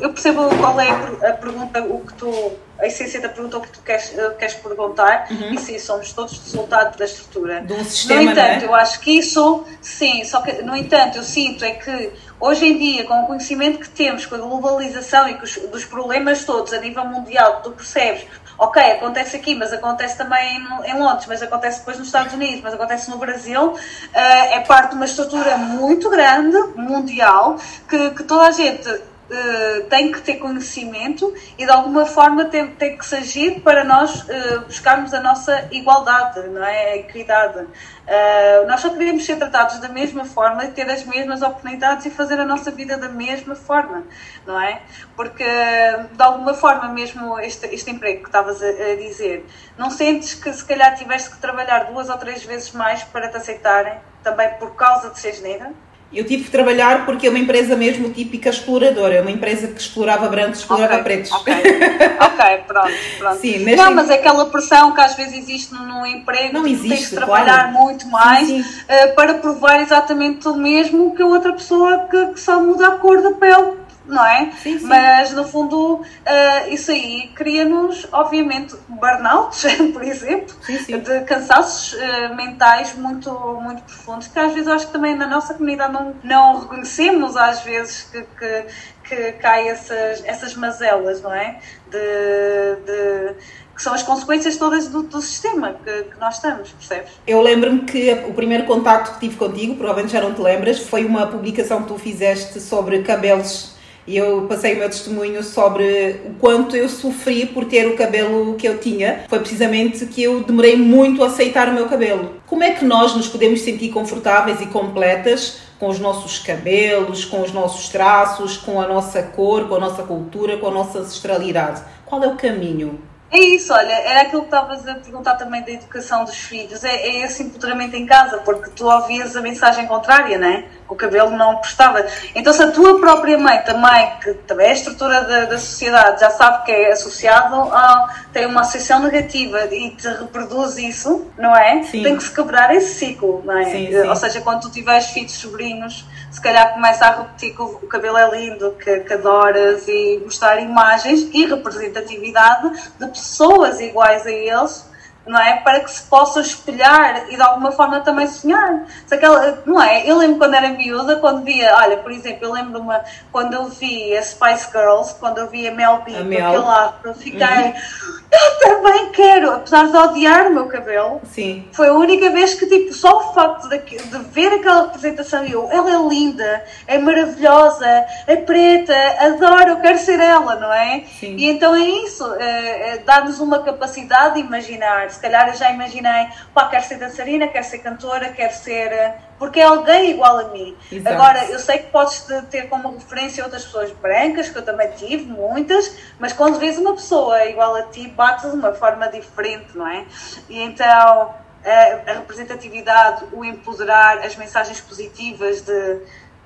eu percebo qual é a pergunta, o que tu, a essência da pergunta, o que tu queres, eh, queres perguntar, uhum. e sim, somos todos resultado da estrutura. De um sistema, no entanto, é? eu acho que isso, sim, só que, no entanto, eu sinto é que hoje em dia, com o conhecimento que temos, com a globalização e os, dos problemas todos a nível mundial, tu percebes ok, acontece aqui, mas acontece também em Londres, mas acontece depois nos Estados Unidos, mas acontece no Brasil, uh, é parte de uma estrutura muito grande, mundial, que, que toda a gente Uh, tem que ter conhecimento e de alguma forma tem, tem que se agir para nós uh, buscarmos a nossa igualdade, não é? A equidade. Uh, nós só queremos ser tratados da mesma forma ter as mesmas oportunidades e fazer a nossa vida da mesma forma, não é? Porque de alguma forma mesmo este, este emprego que estavas a, a dizer, não sentes que se calhar tiveste que trabalhar duas ou três vezes mais para te aceitarem, também por causa de seres negra? Eu tive que trabalhar porque é uma empresa mesmo típica exploradora, é uma empresa que explorava brancos, explorava okay, pretos. Ok, *laughs* ok, pronto, pronto. Sim, mas não, mas aquela pressão que às vezes existe no, emprego, não existe, tens que trabalhar claro. muito mais sim, sim. Uh, para provar exatamente o mesmo que a outra pessoa que, que só muda a cor da pele não é? Sim, sim. Mas no fundo, uh, isso aí cria-nos, obviamente, burnouts, *laughs* por exemplo, sim, de cansaços uh, mentais muito, muito profundos, que às vezes acho que também na nossa comunidade não, não reconhecemos, às vezes, que, que, que caem essas, essas mazelas, não é? De, de, que são as consequências todas do, do sistema que, que, nós estamos, percebes? Eu lembro-me que o primeiro contacto que tive contigo, provavelmente já não te lembras, foi uma publicação que tu fizeste sobre cabelos e eu passei o meu testemunho sobre o quanto eu sofri por ter o cabelo que eu tinha. Foi precisamente que eu demorei muito a aceitar o meu cabelo. Como é que nós nos podemos sentir confortáveis e completas com os nossos cabelos, com os nossos traços, com a nossa cor, com a nossa cultura, com a nossa ancestralidade? Qual é o caminho? É isso, olha, era aquilo que estavas a perguntar também da educação dos filhos, é, é esse empoderamento em casa, porque tu ouvias a mensagem contrária, não é? O cabelo não prestava. Então, se a tua própria mãe também, que também é a estrutura da, da sociedade, já sabe que é associado a. tem uma associação negativa e te reproduz isso, não é? Sim. Tem que se quebrar esse ciclo, não é? Sim, sim. Ou seja, quando tu tiveres filhos, sobrinhos, se calhar começa a repetir que o cabelo é lindo, que, que adoras e mostrar imagens e representatividade de pessoas iguais a eles não é? Para que se possa espelhar e de alguma forma também sonhar. Se aquela, não é? Eu lembro quando era miúda, quando via, olha, por exemplo, eu lembro uma quando eu vi a Spice Girls, quando eu vi a Mel B, aquele afro, fiquei, uhum. *gasps* eu também quero, apesar de odiar o meu cabelo. Sim. Foi a única vez que, tipo, só o facto de, de ver aquela representação e eu, ela é linda, é maravilhosa, é preta, adoro, eu quero ser ela, não é? Sim. E então é isso, é, é, dá-nos uma capacidade de imaginar se calhar eu já imaginei, pá, quero ser dançarina, quero ser cantora, quero ser, porque é alguém igual a mim. Exato. Agora, eu sei que podes ter como referência outras pessoas brancas, que eu também tive, muitas, mas quando vês uma pessoa igual a ti, bates de uma forma diferente, não é? E então, a, a representatividade, o empoderar, as mensagens positivas de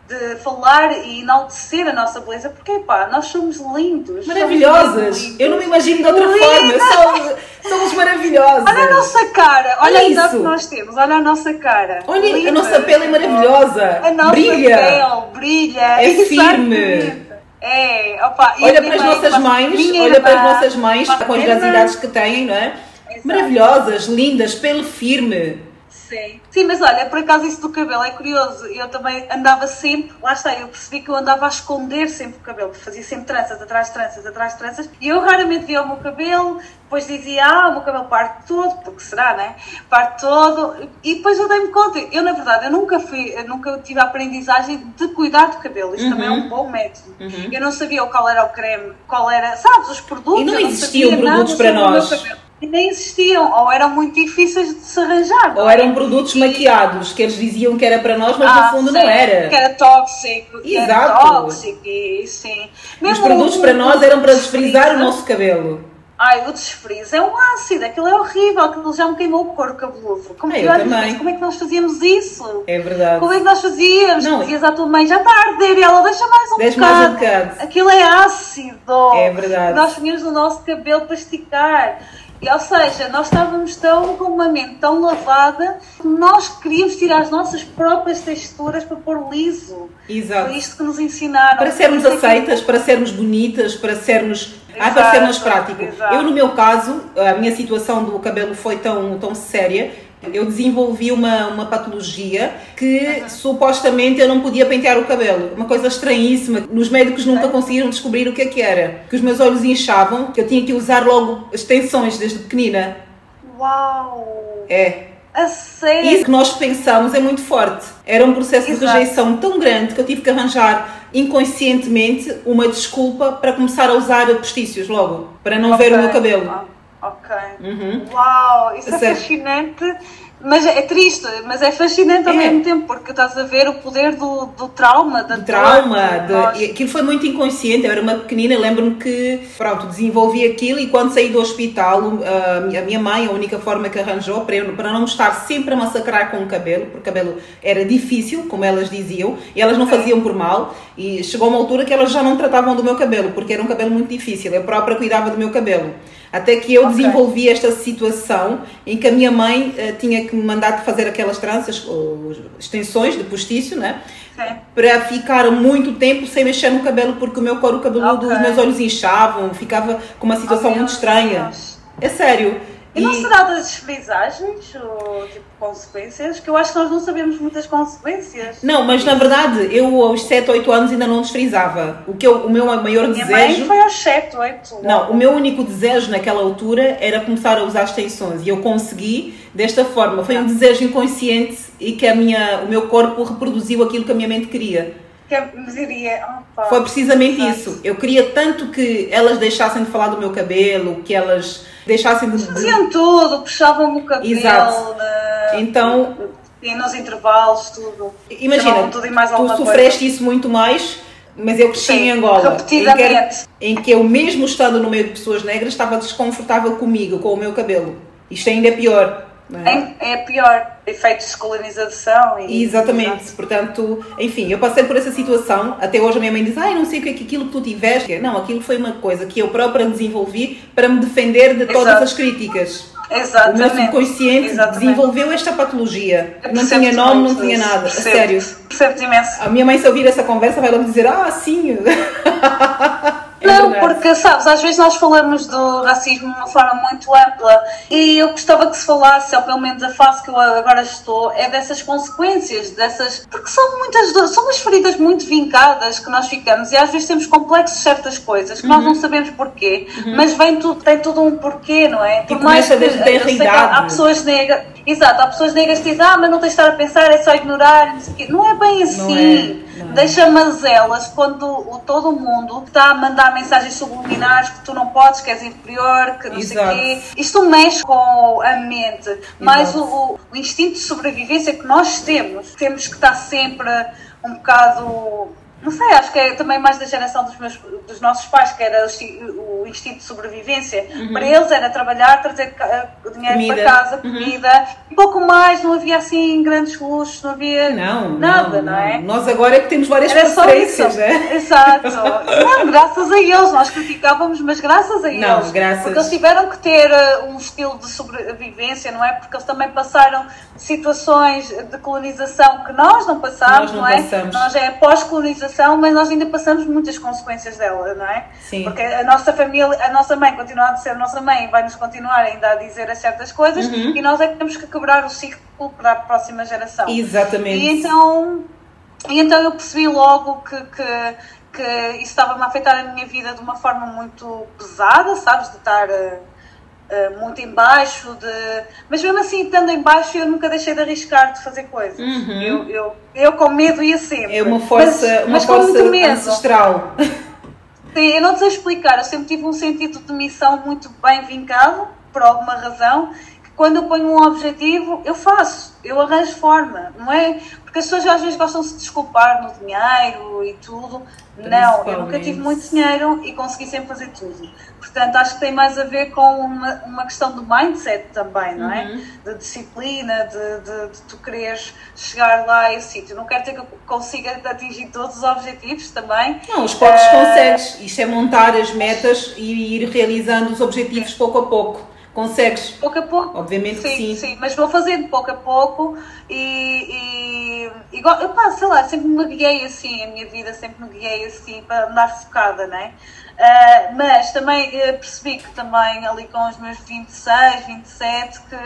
de falar e enaltecer a nossa beleza, porque pá, nós somos lindos. Maravilhosas! Somos Eu não me imagino de outra Linda. forma. Somos, somos maravilhosas. Olha a nossa cara, olha, a idade que nós temos, olha a nossa cara. Olha, a Linda. nossa pele é maravilhosa. A nossa Brilha. pele brilha. É firme. É, opa, a Olha para as nossas mães, minha olha para as irmã, nossas mães, com as irmã. idades que têm, não é? Exato. Maravilhosas, lindas, pele firme. Sim. Sim, mas olha, por acaso isso do cabelo é curioso. Eu também andava sempre, lá está, eu percebi que eu andava a esconder sempre o cabelo, fazia sempre tranças, atrás de tranças, atrás de tranças, e eu raramente via o meu cabelo, depois dizia, ah, o meu cabelo parte todo, porque será, né? Parte todo, e depois eu dei-me conta, eu na verdade, eu nunca fui, eu nunca tive a aprendizagem de cuidar do cabelo, isto também é um bom método. Eu não sabia qual era o creme, qual era, sabes, os produtos, E não eu existiam produtos para nós. Cabelo. E nem existiam, ou eram muito difíceis de se arranjar. Ou não é? eram produtos E- maquiados, que eles diziam que era para nós, mas ah, no fundo sim, não era. Que era tóxico, que era Exato. tóxico, e sim. Os Mesmo produtos o- para nós eram para desfrizar o nosso cabelo. Ai, o desfriz é um ácido, aquilo é horrível, aquilo já me queimou o couro cabeludo. Como, Ah, eu e olha, também. como é que nós fazíamos isso? É verdade. Como é que nós fazíamos? Não. Dizias à tua mãe, já está a arder, e ela deixa mais um Deixa bocado. mais um bocado. Aquilo é ácido. É verdade. Nós punhamos no nosso cabelo para esticar. E, ou seja, nós estávamos tão com uma mente tão lavada que nós queríamos tirar as nossas próprias texturas para pôr liso. Exato. Foi isto que nos ensinaram. Para sermos é que- aceitas, para sermos bonitas, para sermos. Ah, para ser mais prático. exato. Eu, no meu caso, a minha situação do cabelo foi tão, tão séria. Eu desenvolvi uma, uma patologia que supostamente eu não podia pentear o cabelo. Uma coisa estranhíssima. Os médicos nunca conseguiram descobrir o que é que era. Que os meus olhos inchavam, que eu tinha que usar logo extensões desde pequenina. Uau! É. A sério? Isso que nós pensamos é muito forte. Era um processo de Exato. rejeição tão grande que eu tive que arranjar inconscientemente uma desculpa para começar a usar postiços logo, para não ver o meu cabelo. Ok. Uhum. Uau, isso é Sério. fascinante. Mas é triste, mas é fascinante ao É. mesmo tempo, porque estás a ver o poder do, do trauma, da De dor, trauma, de aquilo foi muito inconsciente. Eu era uma pequenina, lembro-me que, pronto, desenvolvi aquilo e quando saí do hospital, a minha- a minha mãe, a única forma que arranjou para, eu, para não estar sempre a massacrar com o cabelo, porque o cabelo era difícil, como elas diziam, e elas não faziam por mal, e chegou uma altura que elas já não tratavam do meu cabelo, porque era um cabelo muito difícil. Eu própria cuidava do meu cabelo. Até que eu Ok. desenvolvi esta situação em que a minha mãe eh, tinha que me mandar fazer aquelas tranças, ou extensões de postiço, né? Sim. para ficar muito tempo sem mexer no cabelo, porque o meu couro cabeludo, Ok. os meus olhos inchavam, ficava com uma situação Oh, muito estranha. Deus. É sério. E não será das desfrizagens ou tipo consequências? Que eu acho que nós não sabemos muitas consequências. Não, mas na verdade, eu aos 7, 8 anos ainda não desfrizava. O, que eu, o meu maior Minha mãe desejo. foi aos 7, 8. Não, o meu único desejo naquela altura era começar a usar extensões e eu consegui desta forma. Foi um desejo inconsciente e que a minha, o meu corpo reproduziu aquilo que a minha mente queria. Diria, Foi precisamente exato. isso. Eu queria tanto que elas deixassem de falar do meu cabelo, que elas deixassem de. de- Faziam tudo, puxavam-me o cabelo, Exato. na- Então, e nos intervalos, tudo. imagina, tudo tu sofreste isso muito mais, mas eu cresci Sim, em Angola. Em que, em que eu, mesmo estando no meio de pessoas negras, estava desconfortável comigo, com o meu cabelo. Isto ainda é pior. É? É, é pior, efeitos de colonização e. Exatamente, portanto, enfim, eu passei por essa situação. Até hoje a minha mãe diz: Ai, não sei o que é que aquilo que tu tiveste. Não, aquilo foi uma coisa que eu própria desenvolvi para me defender de todas Exato. as críticas. O meu Exatamente. subconsciente Exatamente. desenvolveu esta patologia. Não tinha nome, não tinha nada. A percebo-te, sério. Percebo-te imenso. A minha mãe, se ouvir essa conversa, vai logo dizer: Ah, sim. *laughs* É não, porque sabes, às vezes nós falamos do racismo de uma forma muito ampla e eu gostava que se falasse, ou pelo menos a fase que eu agora estou, é dessas consequências, dessas. Porque são muitas dores, são umas feridas muito vincadas que nós ficamos e às vezes temos complexos certas coisas que Uhum. nós não sabemos porquê, mas vem tudo, tem tudo um porquê, não é? Por começa desde a eu sei que há, pessoas negras, exato, há pessoas negras que dizem, ah, mas não tens de estar a pensar, é só ignorar, não sei o quê. Não é bem assim. Deixa mazelas quando o, todo mundo está a mandar mensagens subliminares que tu não podes, que és inferior, que não Exato. sei o quê. Isto mexe com a mente, mas o, o, o instinto de sobrevivência que nós temos, temos que estar sempre um bocado não sei, acho que é também mais da geração dos, meus, dos nossos pais, que era o, o instinto de sobrevivência. Uhum. Para eles era trabalhar, trazer dinheiro comida. para casa, uhum. comida, uhum. pouco mais, não havia assim grandes luxos, não havia não, nada, não, não, é? Nós agora é que temos várias era preferências, né? Exato. *laughs* não, graças a eles, nós criticávamos, mas graças a eles. Não, graças. Porque eles tiveram que ter uh, um estilo de sobrevivência, não é? Porque eles também passaram situações de colonização que nós não passámos, nós não, não é? Passamos. Nós é pós-colonização mas nós ainda passamos muitas consequências dela, não é? Sim. Porque a nossa família, a nossa mãe continua a ser a nossa mãe, vai nos continuar ainda a dizer as certas coisas uhum. e nós é que temos que quebrar o ciclo para a próxima geração. Exatamente. E então, e então eu percebi logo que, que, que isso estava-me a afetar a minha vida de uma forma muito pesada, sabes? De estar. Uh, Uh, muito embaixo de mas mesmo assim estando embaixo eu nunca deixei de arriscar de fazer coisas. Uhum. eu, eu, eu com medo ia sempre. É uma força mas, uma mas força ancestral. Sim, eu não sei explicar eu sempre tive um sentido de missão muito bem vincado por alguma razão quando eu ponho um objetivo eu faço eu arranjo forma não é porque as pessoas às vezes gostam de se desculpar no dinheiro e tudo não, eu nunca tive muito dinheiro e consegui sempre fazer tudo. Portanto, acho que tem mais a ver com uma, uma questão do mindset também, não é? Uhum. De disciplina, de, de, de, tu quereres chegar lá a esse sítio. Não quero ter que eu consiga atingir todos os objetivos também. Não, os poucos uh... consegues. Isto é montar as metas e ir realizando os objetivos pouco a pouco. Consegues? Pouco a pouco. Obviamente sim, sim. sim. Mas vou fazendo pouco a pouco e, e igual, eu pá, sei lá, sempre me guiei assim, a minha vida sempre me guiei assim para andar focada, não é? Uh, mas também uh, percebi que também ali com os meus 26, 27 que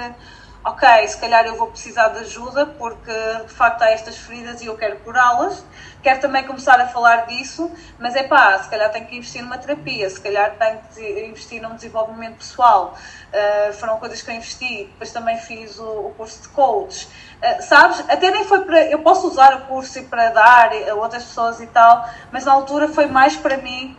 ok, se calhar eu vou precisar de ajuda porque de facto há estas feridas e eu quero curá-las. Quero também começar a falar disso, mas é pá, se calhar tenho que investir numa terapia, se calhar tenho que investir num desenvolvimento pessoal. Uh, foram coisas que eu investi. Depois também fiz o, o curso de coach. Uh, sabes? Até nem foi para. Eu posso usar o curso para dar a outras pessoas e tal, mas na altura foi mais para mim,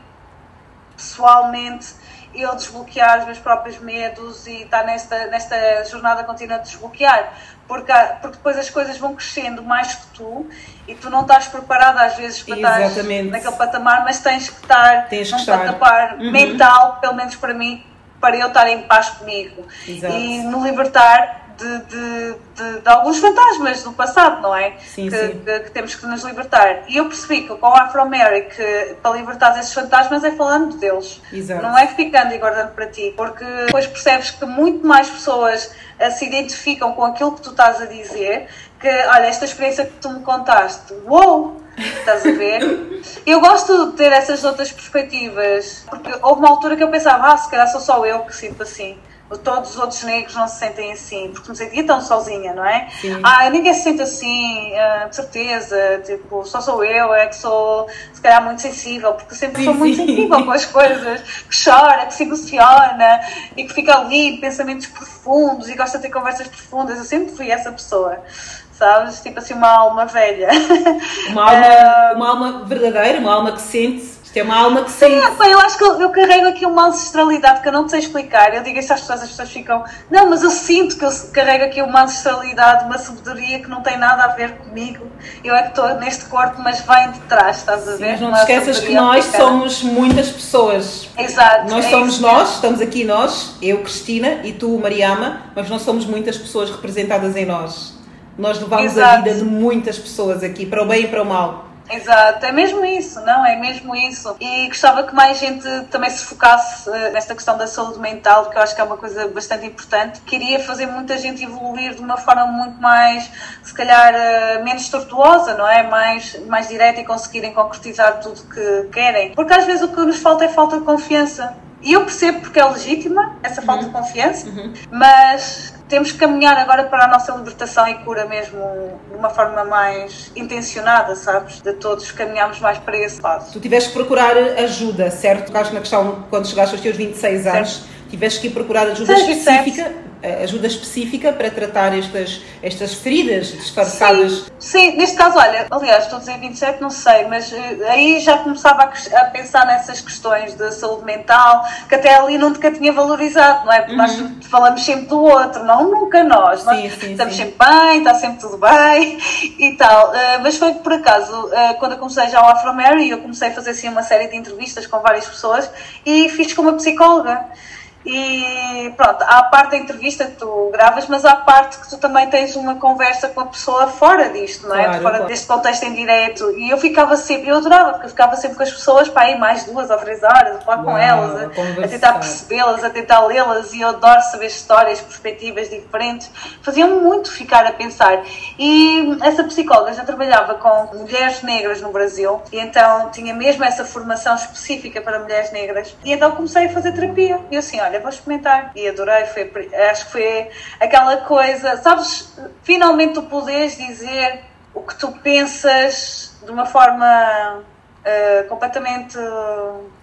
pessoalmente eu desbloquear os meus próprios medos e estar nesta, nesta jornada contínua de desbloquear. Porque, porque depois as coisas vão crescendo mais que tu e tu não estás preparada às vezes para estar naquele patamar, mas tens que estar tens num que estar. patamar uhum. mental, pelo menos para mim, para eu estar em paz comigo Exato. e me libertar de, de, de, de, alguns fantasmas do passado, não é? Sim, que, sim. Que, que, temos que nos libertar. E eu percebi que com a Afro-Mary que para libertar esses fantasmas é falando deles, Exato. não é ficando e guardando para ti, porque depois percebes que muito mais pessoas uh, se identificam com aquilo que tu estás a dizer, que olha, esta experiência que tu me contaste, uou! Estás a ver? *laughs* Eu gosto de ter essas outras perspectivas, porque houve uma altura que eu pensava, ah, se calhar sou só eu que sinto assim todos os outros negros não se sentem assim, porque me sentia tão sozinha, não é? Sim. Ah, ninguém se sente assim, uh, de certeza, tipo, só sou eu, é que sou, se calhar, muito sensível, porque sempre sim, sou muito sim. sensível com as coisas, que chora, que se emociona e que fica ali pensamentos profundos e gosta de ter conversas profundas. Eu sempre fui essa pessoa. Sabes? Tipo assim, uma alma velha. Uma alma, *laughs* uma alma verdadeira, uma alma que sente é uma alma que sente. Sim, bem, eu acho que eu, eu, carrego aqui uma ancestralidade que eu não sei explicar. Eu digo isto às pessoas, as pessoas ficam, não, mas eu sinto que eu carrego aqui uma ancestralidade, uma sabedoria que não tem nada a ver comigo. Eu é que estou neste corpo, mas vem de trás, estás a ver? Mas não te esqueças que nós somos muitas pessoas. Exato. Nós é somos isso. nós, estamos aqui nós, eu, Cristina, e tu, Mariama, mas nós somos muitas pessoas representadas em nós. Nós levamos Exato. a vida de muitas pessoas aqui, para o bem e para o mal. Exato, é mesmo isso, não? É mesmo isso. E gostava que mais gente também se focasse uh, nesta questão da saúde mental, que eu acho que é uma coisa bastante importante. Queria fazer muita gente evoluir de uma forma muito mais, se calhar, uh, menos tortuosa, não é? Mais, mais direta e conseguirem concretizar tudo que querem. Porque às vezes o que nos falta é falta de confiança. E eu percebo porque é legítima essa falta uhum. de confiança, uhum. mas temos que caminhar agora para a nossa libertação e cura mesmo de uma forma mais intencionada, sabes? De todos caminharmos mais para esse lado. Tu tiveste que procurar ajuda, certo? Tocaste na questão quando chegaste aos teus 26 anos, certo. tiveste que ir procurar ajuda específica. Ajuda específica para tratar estas, estas feridas disfarçadas? Sim, sim, neste caso, olha, aliás, estou a dizer 27, não sei, mas uh, aí já começava a, a, pensar nessas questões de saúde mental, que até ali nunca tinha valorizado, não é? Porque uhum. nós falamos sempre do outro, não nunca nós. Sim, estamos sim. sempre bem, está sempre tudo bem *laughs* e tal. Uh, mas foi por acaso, quando eu comecei já o Afro Mary, eu comecei a fazer assim uma série de entrevistas com várias pessoas e fiz com uma psicóloga. E pronto, há a parte da entrevista que tu gravas, mas há a parte que tu também tens uma conversa com a pessoa fora disto, não é? Claro, fora claro. deste contexto em direto. E eu ficava sempre, eu adorava, porque eu ficava sempre com as pessoas para ir mais duas ou três horas, a falar Uau, com elas, a, a tentar percebê-las, a tentar lê-las. E eu adoro saber histórias, perspectivas diferentes. Fazia-me muito ficar a pensar. E essa psicóloga já trabalhava com mulheres negras no Brasil, e então tinha mesmo essa formação específica para mulheres negras. E então comecei a fazer terapia. E assim, olha, olha, vou experimentar. E adorei, foi, acho que foi aquela coisa, sabes, finalmente tu podes dizer o que tu pensas de uma forma uh, completamente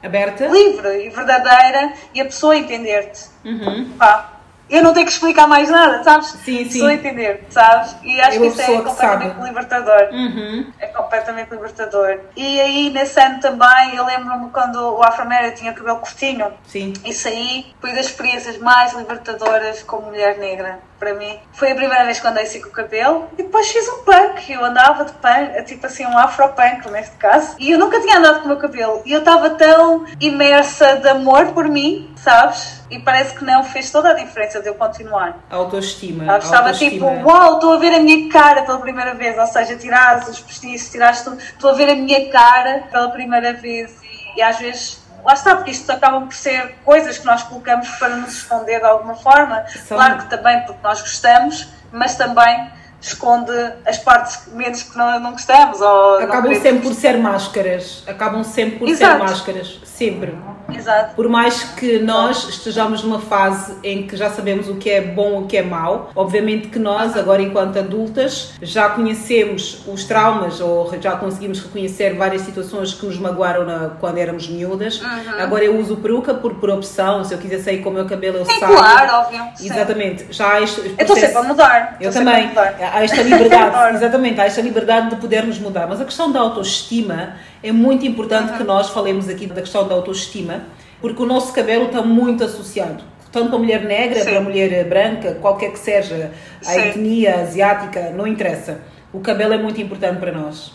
aberta, livre e verdadeira e a pessoa entender-te. Uhum. Pá, eu não tenho que explicar mais nada, sabes? Sim, sim. Só entender, sabes? E acho eu que isso é completamente libertador. Uhum. É completamente libertador. E aí, nesse ano também, eu lembro-me quando o Afro tinha o cabelo curtinho. Sim. Isso aí foi das experiências mais libertadoras como mulher negra para mim. Foi a primeira vez que andei assim com o cabelo e depois fiz um punk. Eu andava de punk, tipo assim, um afro-punk neste caso. E eu nunca tinha andado com o meu cabelo. E eu estava tão imersa de amor por mim, sabes? E parece que não fez toda a diferença de eu continuar. Autoestima. Estava tipo, uau, estou a ver a minha cara pela primeira vez. Ou seja, tirares os postiços, tiraste tudo, estou a ver a minha cara pela primeira vez. E, e às vezes lá está, porque isto acabam por ser coisas que nós colocamos para nos esconder de alguma forma. São... Claro que também porque nós gostamos, mas também esconde as partes menos que não, não gostamos. Ou acabam sempre por ser máscaras. Acabam sempre por Exato. ser máscaras. Sempre. Exato. Por mais que nós estejamos numa fase em que já sabemos o que é bom e o que é mau, obviamente que nós, agora enquanto adultas, já conhecemos os traumas ou já conseguimos reconhecer várias situações que nos magoaram na, quando éramos miúdas. Uhum. Agora eu uso peruca por, por opção, se eu quiser sair com o meu cabelo eu Sim, saio. claro, óbvio. Exatamente. Sim. Já este, eu estou sempre a mudar. Eu também. Há esta liberdade, *laughs* exatamente, há esta liberdade de podermos mudar. Mas a questão da autoestima é muito importante uhum. que nós falemos aqui da questão da autoestima, porque o nosso cabelo está muito associado tanto para a mulher negra, Sim. para a mulher branca, qualquer que seja a Sim. etnia asiática, não interessa. O cabelo é muito importante para nós.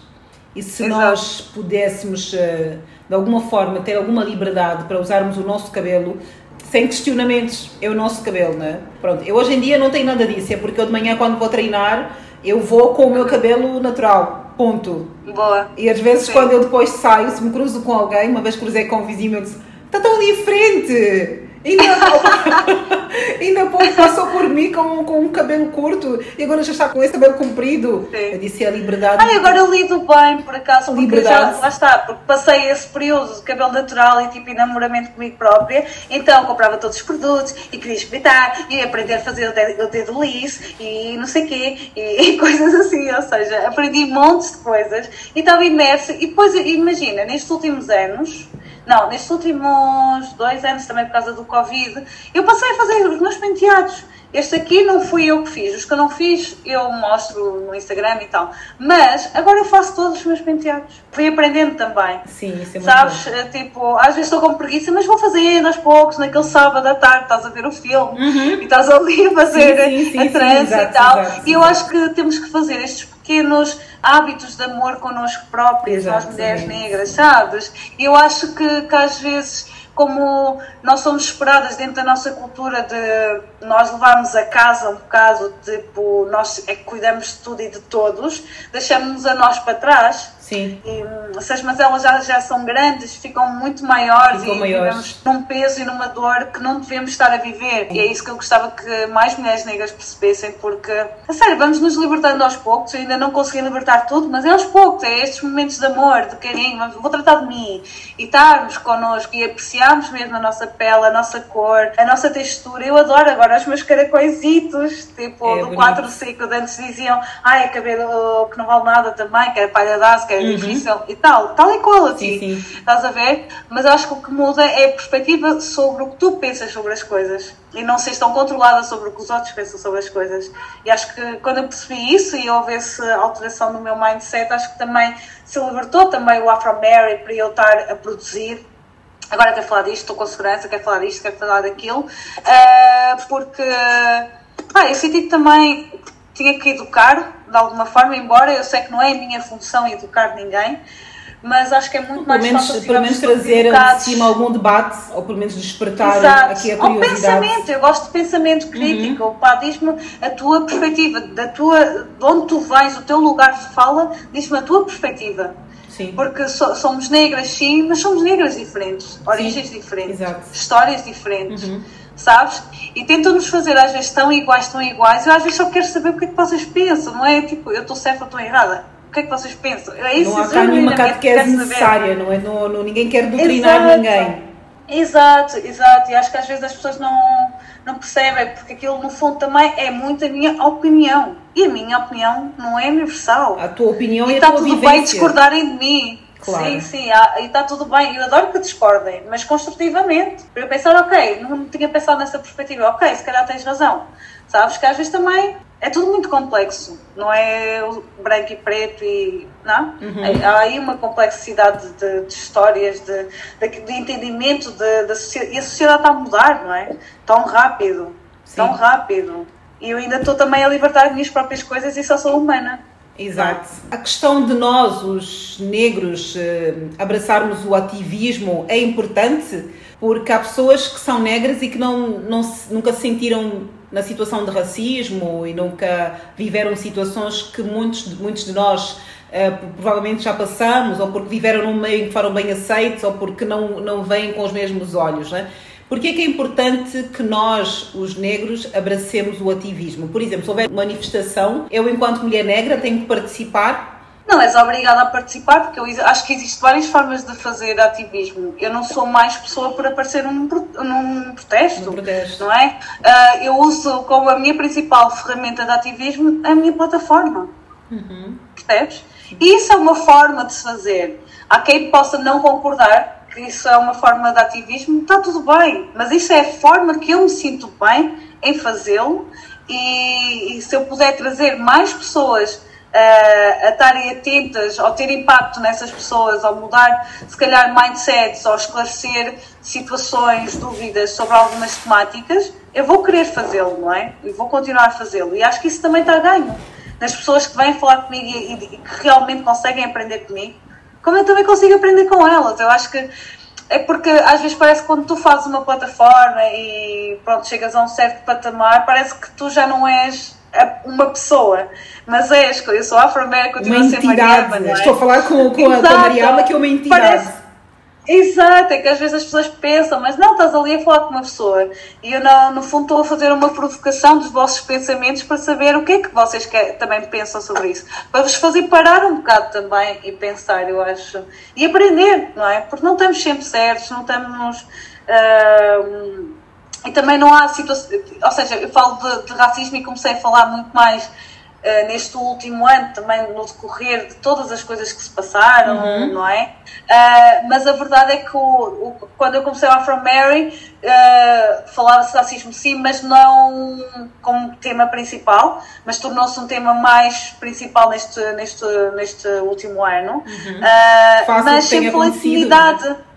E se Exato. nós pudéssemos, eh, de alguma forma, ter alguma liberdade para usarmos o nosso cabelo sem questionamentos, é o nosso cabelo, não é? Pronto, eu hoje em dia não tenho nada disso, é porque eu de manhã, quando vou treinar, eu vou com o meu cabelo natural Ponto. Boa. E às vezes, Sim. quando eu depois saio, se me cruzo com alguém, uma vez cruzei com um vizinho, eu disse: está tão diferente! Ainda, *laughs* ainda pouco passou por mim com, com um cabelo curto e agora já está com esse cabelo comprido. Sim. Eu disse a liberdade. Ai, agora eu lido bem, por acaso, porque liberdade. já, lá está, porque passei esse período de cabelo natural e tipo enamoramento comigo própria, então comprava todos os produtos e queria experimentar e aprender a fazer o dedo, o dedo liso e não sei o quê e, *laughs* e, coisas assim, ou seja, aprendi montes de coisas e estava imersa e depois imagina, nestes últimos anos não, nestes últimos dois anos, também por causa do Covid, eu passei a fazer os meus penteados. Este aqui não fui eu que fiz, os que eu não fiz eu mostro no Instagram e tal. Mas agora eu faço todos os meus penteados. Fui aprendendo também. Sim, isso é Sabes, bom. Eh, tipo, às vezes estou com preguiça, mas vou fazendo aos poucos, naquele sábado à tarde, estás a ver o filme uhum. e estás ali a fazer sim, sim, sim, a trança e tal. Exato, e eu acho que temos que fazer estes pequenos hábitos de amor connosco próprios, nós mulheres negras, sabes? E eu acho que, que às vezes como nós somos esperadas dentro da nossa cultura de nós levarmos a casa um bocado, tipo, nós é que cuidamos de tudo e de todos, deixamos-nos a nós para trás. Sim. E, hum, se as mazelas já, já são grandes, ficam muito maiores ficam e maiores. vivemos num peso e numa dor que não devemos estar a viver. E é isso que eu gostava que mais mulheres negras percebessem, porque, a sério, vamos nos libertando aos poucos. Eu ainda não consegui libertar tudo, mas é aos poucos, é estes momentos de amor, de carinho, vou tratar de mim e estarmos connosco e apreciarmos mesmo a nossa pele, a nossa cor, a nossa textura. Eu adoro agora os meus caracóisitos, tipo, é do 4 seco, de antes diziam, ai, é cabelo que não vale nada também, que é palha que é é uhum. difícil e tal, tal e qual assim, sim, sim. estás a ver? Mas acho que o que muda é a perspectiva sobre o que tu pensas sobre as coisas e não seres tão controlada sobre o que os outros pensam sobre as coisas. E acho que quando eu percebi isso e houve essa alteração no meu mindset, acho que também se libertou também o Afro Mary para eu estar a produzir agora quero falar disto, estou com segurança, quero falar disto, quero falar daquilo, uh, porque ah, eu senti que também tinha que educar de alguma forma, embora eu sei que não é a minha função educar ninguém, mas acho que é muito mais pelo menos, fácil pelo menos trazer educados. de cima algum debate ou pelo menos despertar Exato. aqui a curiosidade. Ou pensamento, eu gosto de pensamento crítico, uhum. pá, diz-me a tua perspectiva, da tua, de onde tu vais, o teu lugar de fala, diz-me a tua perspectiva. Sim. Porque so, somos negras, sim, mas somos negras diferentes, origens sim. diferentes, Exato. histórias diferentes. Uhum sabes? E tentam-nos fazer às vezes tão iguais, tão iguais. Eu às vezes só quero saber o que é que vocês pensam, não é tipo, eu estou certa ou estou errada. O que é que vocês pensam? É isso não há cá nenhuma catequese necessária, não é? Não, não, ninguém quer doutrinar exato. ninguém. Exato, exato. E acho que às vezes as pessoas não, não percebem, porque aquilo no fundo também é muito a minha opinião. E a minha opinião não é universal. A tua opinião e, e está tudo vivência. bem discordarem de mim. Claro. Sim, sim, e está tudo bem. Eu adoro que discordem, mas construtivamente. Para eu pensar, ok, não tinha pensado nessa perspectiva, ok, se calhar tens razão. Sabes que às vezes também é tudo muito complexo, não é branco e preto e. Não? Uhum. Há aí uma complexidade de, de histórias, de, de, de entendimento da sociedade. E a sociedade está a mudar, não é? Tão rápido, sim. tão rápido. E eu ainda estou também a libertar as minhas próprias coisas e só sou humana. Exato. A questão de nós, os negros, eh, abraçarmos o ativismo é importante porque há pessoas que são negras e que não, não nunca se sentiram na situação de racismo e nunca viveram situações que muitos, muitos de nós uh, provavelmente já passamos, ou porque viveram num meio em que foram bem aceitos, ou porque não, não veem com os mesmos olhos. Né? Por que é que é importante que nós, os negros, abracemos o ativismo? Por exemplo, se houver manifestação, eu, enquanto mulher negra, tenho que participar não, és obrigada a participar, porque eu acho que existem várias formas de fazer ativismo. Eu não sou mais pessoa por aparecer num, num protesto, protesto, não é? Uh, eu uso como a minha principal ferramenta de ativismo a minha plataforma. Uhum. Percebes? E isso é uma forma de se fazer. Há quem possa não concordar, que isso é uma forma de ativismo, está tudo bem, mas isso é a forma que eu me sinto bem em fazê-lo e, e, se eu puder trazer mais pessoas uh, a estarem atentas ou ter impacto nessas pessoas, ou mudar se calhar mindsets, ou esclarecer situações, dúvidas sobre algumas temáticas, eu vou querer fazê-lo, não é? E vou continuar a fazê-lo. E acho que isso também está a ganho. Nas pessoas que vêm falar comigo e, e que realmente conseguem aprender comigo, como eu também consigo aprender com elas. Eu acho que é porque às vezes parece que quando tu fazes uma plataforma e pronto, chegas a um certo patamar, parece que tu já não és uma pessoa, mas és, eu sou afro-americana, continuo a ser Mariama, é? Estou a falar com, com, a, com a Mariama que é uma entidade. Parece, Exato, é que às vezes as pessoas pensam, mas não, estás ali a falar com uma pessoa. E eu, no, no fundo, estou a fazer uma provocação dos vossos pensamentos para saber o que é que vocês quer, também pensam sobre isso. Para vos fazer parar um bocado também e pensar, eu acho. E aprender, não é? Porque não estamos sempre certos, não estamos. Uh, e também não há situação. Ou seja, eu falo de, de racismo e comecei a falar muito mais Uh, neste último ano, também no decorrer de todas as coisas que se passaram, uhum. não é? Uh, mas a verdade é que o, o, quando eu comecei o Afro Mary, uh, falava-se de racismo sim, mas não como tema principal, mas tornou-se um tema mais principal neste, neste, neste último ano. Uhum. mas sempre comunidade.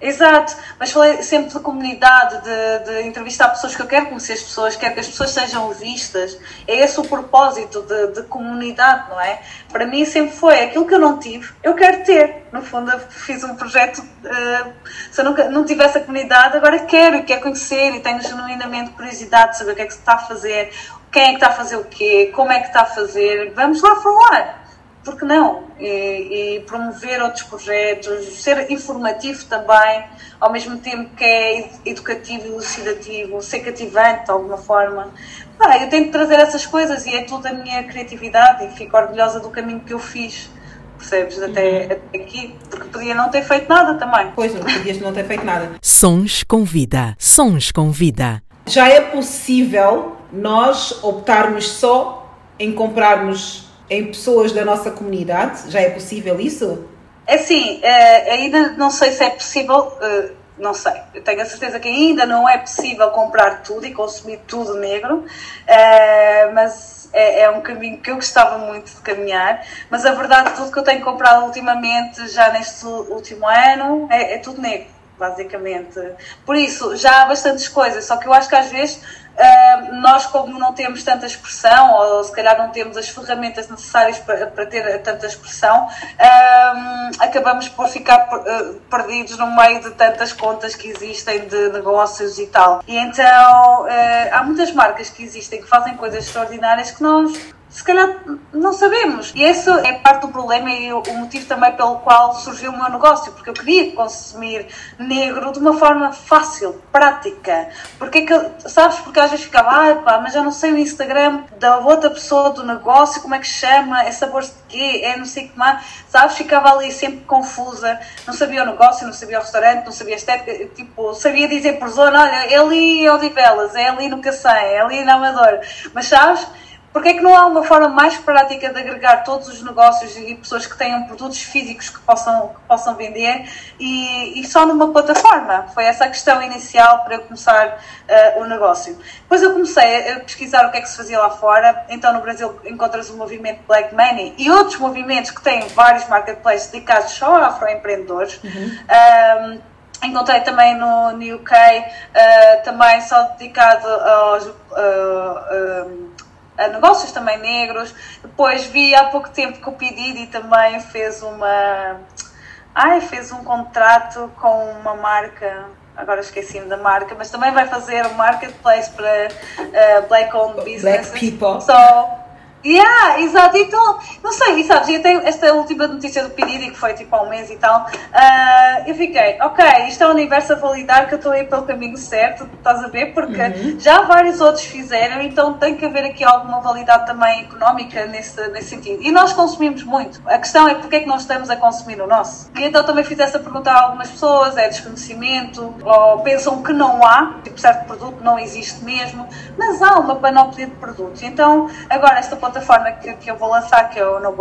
Exato, mas falei sempre de comunidade, de, de, entrevistar pessoas que eu quero conhecer as pessoas, quero que as pessoas sejam vistas. É esse o propósito de, de, comunidade, não é? Para mim sempre foi aquilo que eu não tive, eu quero ter. No fundo, fiz um projeto, uh, se eu nunca, não tivesse a comunidade, agora quero e quero conhecer e tenho genuinamente curiosidade de saber o que é que se está a fazer, quem é que está a fazer o quê, como é que está a fazer. Vamos lá falar porque não? E, e, promover outros projetos, ser informativo também, ao mesmo tempo que é educativo e elucidativo, ser cativante de alguma forma. Ah, eu tenho que trazer essas coisas e é tudo a minha criatividade e fico orgulhosa do caminho que eu fiz. Percebes? Até, uhum. até aqui, porque podia não ter feito nada também. Pois, podias não ter feito nada. *laughs* Sons com vida. Sons com vida. Já é possível nós optarmos só em comprarmos em pessoas da nossa comunidade? Já é possível isso? É uh, ainda não sei se é possível, uh, não sei. Eu tenho a certeza que ainda não é possível comprar tudo e consumir tudo negro, uh, mas é, é, um caminho que eu gostava muito de caminhar. Mas a verdade, tudo que eu tenho comprado ultimamente, já neste último ano, é, é tudo negro basicamente. Por isso, já há bastantes coisas, só que eu acho que às vezes Uh, nós, como não temos tanta expressão, ou se calhar não temos as ferramentas necessárias para, para ter tanta expressão, uh, acabamos por ficar uh, perdidos no meio de tantas contas que existem de negócios e tal. E então há muitas marcas que existem que fazem coisas extraordinárias que nós se calhar não sabemos. E esse é parte do problema e o motivo também pelo qual surgiu o meu negócio, porque eu queria consumir negro de uma forma fácil, prática. Porque é que, sabes, porque às vezes ficava, ah, pá, mas eu não sei o Instagram da outra pessoa do negócio, como é que chama, é sabor de quê, é não sei o que mais, sabes, ficava ali sempre confusa, não sabia o negócio, não sabia o restaurante, não sabia a estética, tipo, sabia dizer por zona, olha, é ali em Odivelas, é ali no Cacém, é ali na Amadora, mas sabes, porque é que não há uma forma mais prática de agregar todos os negócios e pessoas que tenham produtos físicos que possam, que possam vender e, e só numa plataforma? Foi essa a questão inicial para eu começar uh, o negócio. Depois eu comecei a pesquisar o que é que se fazia lá fora. Então no Brasil encontras o movimento Black Money e outros movimentos que têm vários marketplaces dedicados só a afroempreendedores. Uhum. Um, Encontrei também no, no UK, uh, também só dedicado aos, uh, uh, negócios também negros. Depois vi há pouco tempo que o Pedidi também fez uma. Ai, fez um contrato com uma marca, agora esqueci-me da marca, mas também vai fazer um marketplace para uh, black owned businesses. Black people. So, Yeah, exato. Então, não sei, e sabes, eu tenho esta última notícia do pedido, que foi tipo há um mês e tal, uh, eu fiquei, ok, isto é o universo a validar que eu estou aí pelo caminho certo, estás a ver? Porque uhum. já vários outros fizeram, então tem que haver aqui alguma validade também económica nesse, nesse sentido. E nós consumimos muito. A questão é porque é que nós estamos a consumir o nosso. E então também fiz essa pergunta a algumas pessoas, é desconhecimento, ou pensam que não há, tipo, certo produto não existe mesmo, mas há uma panóplia de produtos. Então, agora esta plataforma que, que eu vou lançar, que é o. No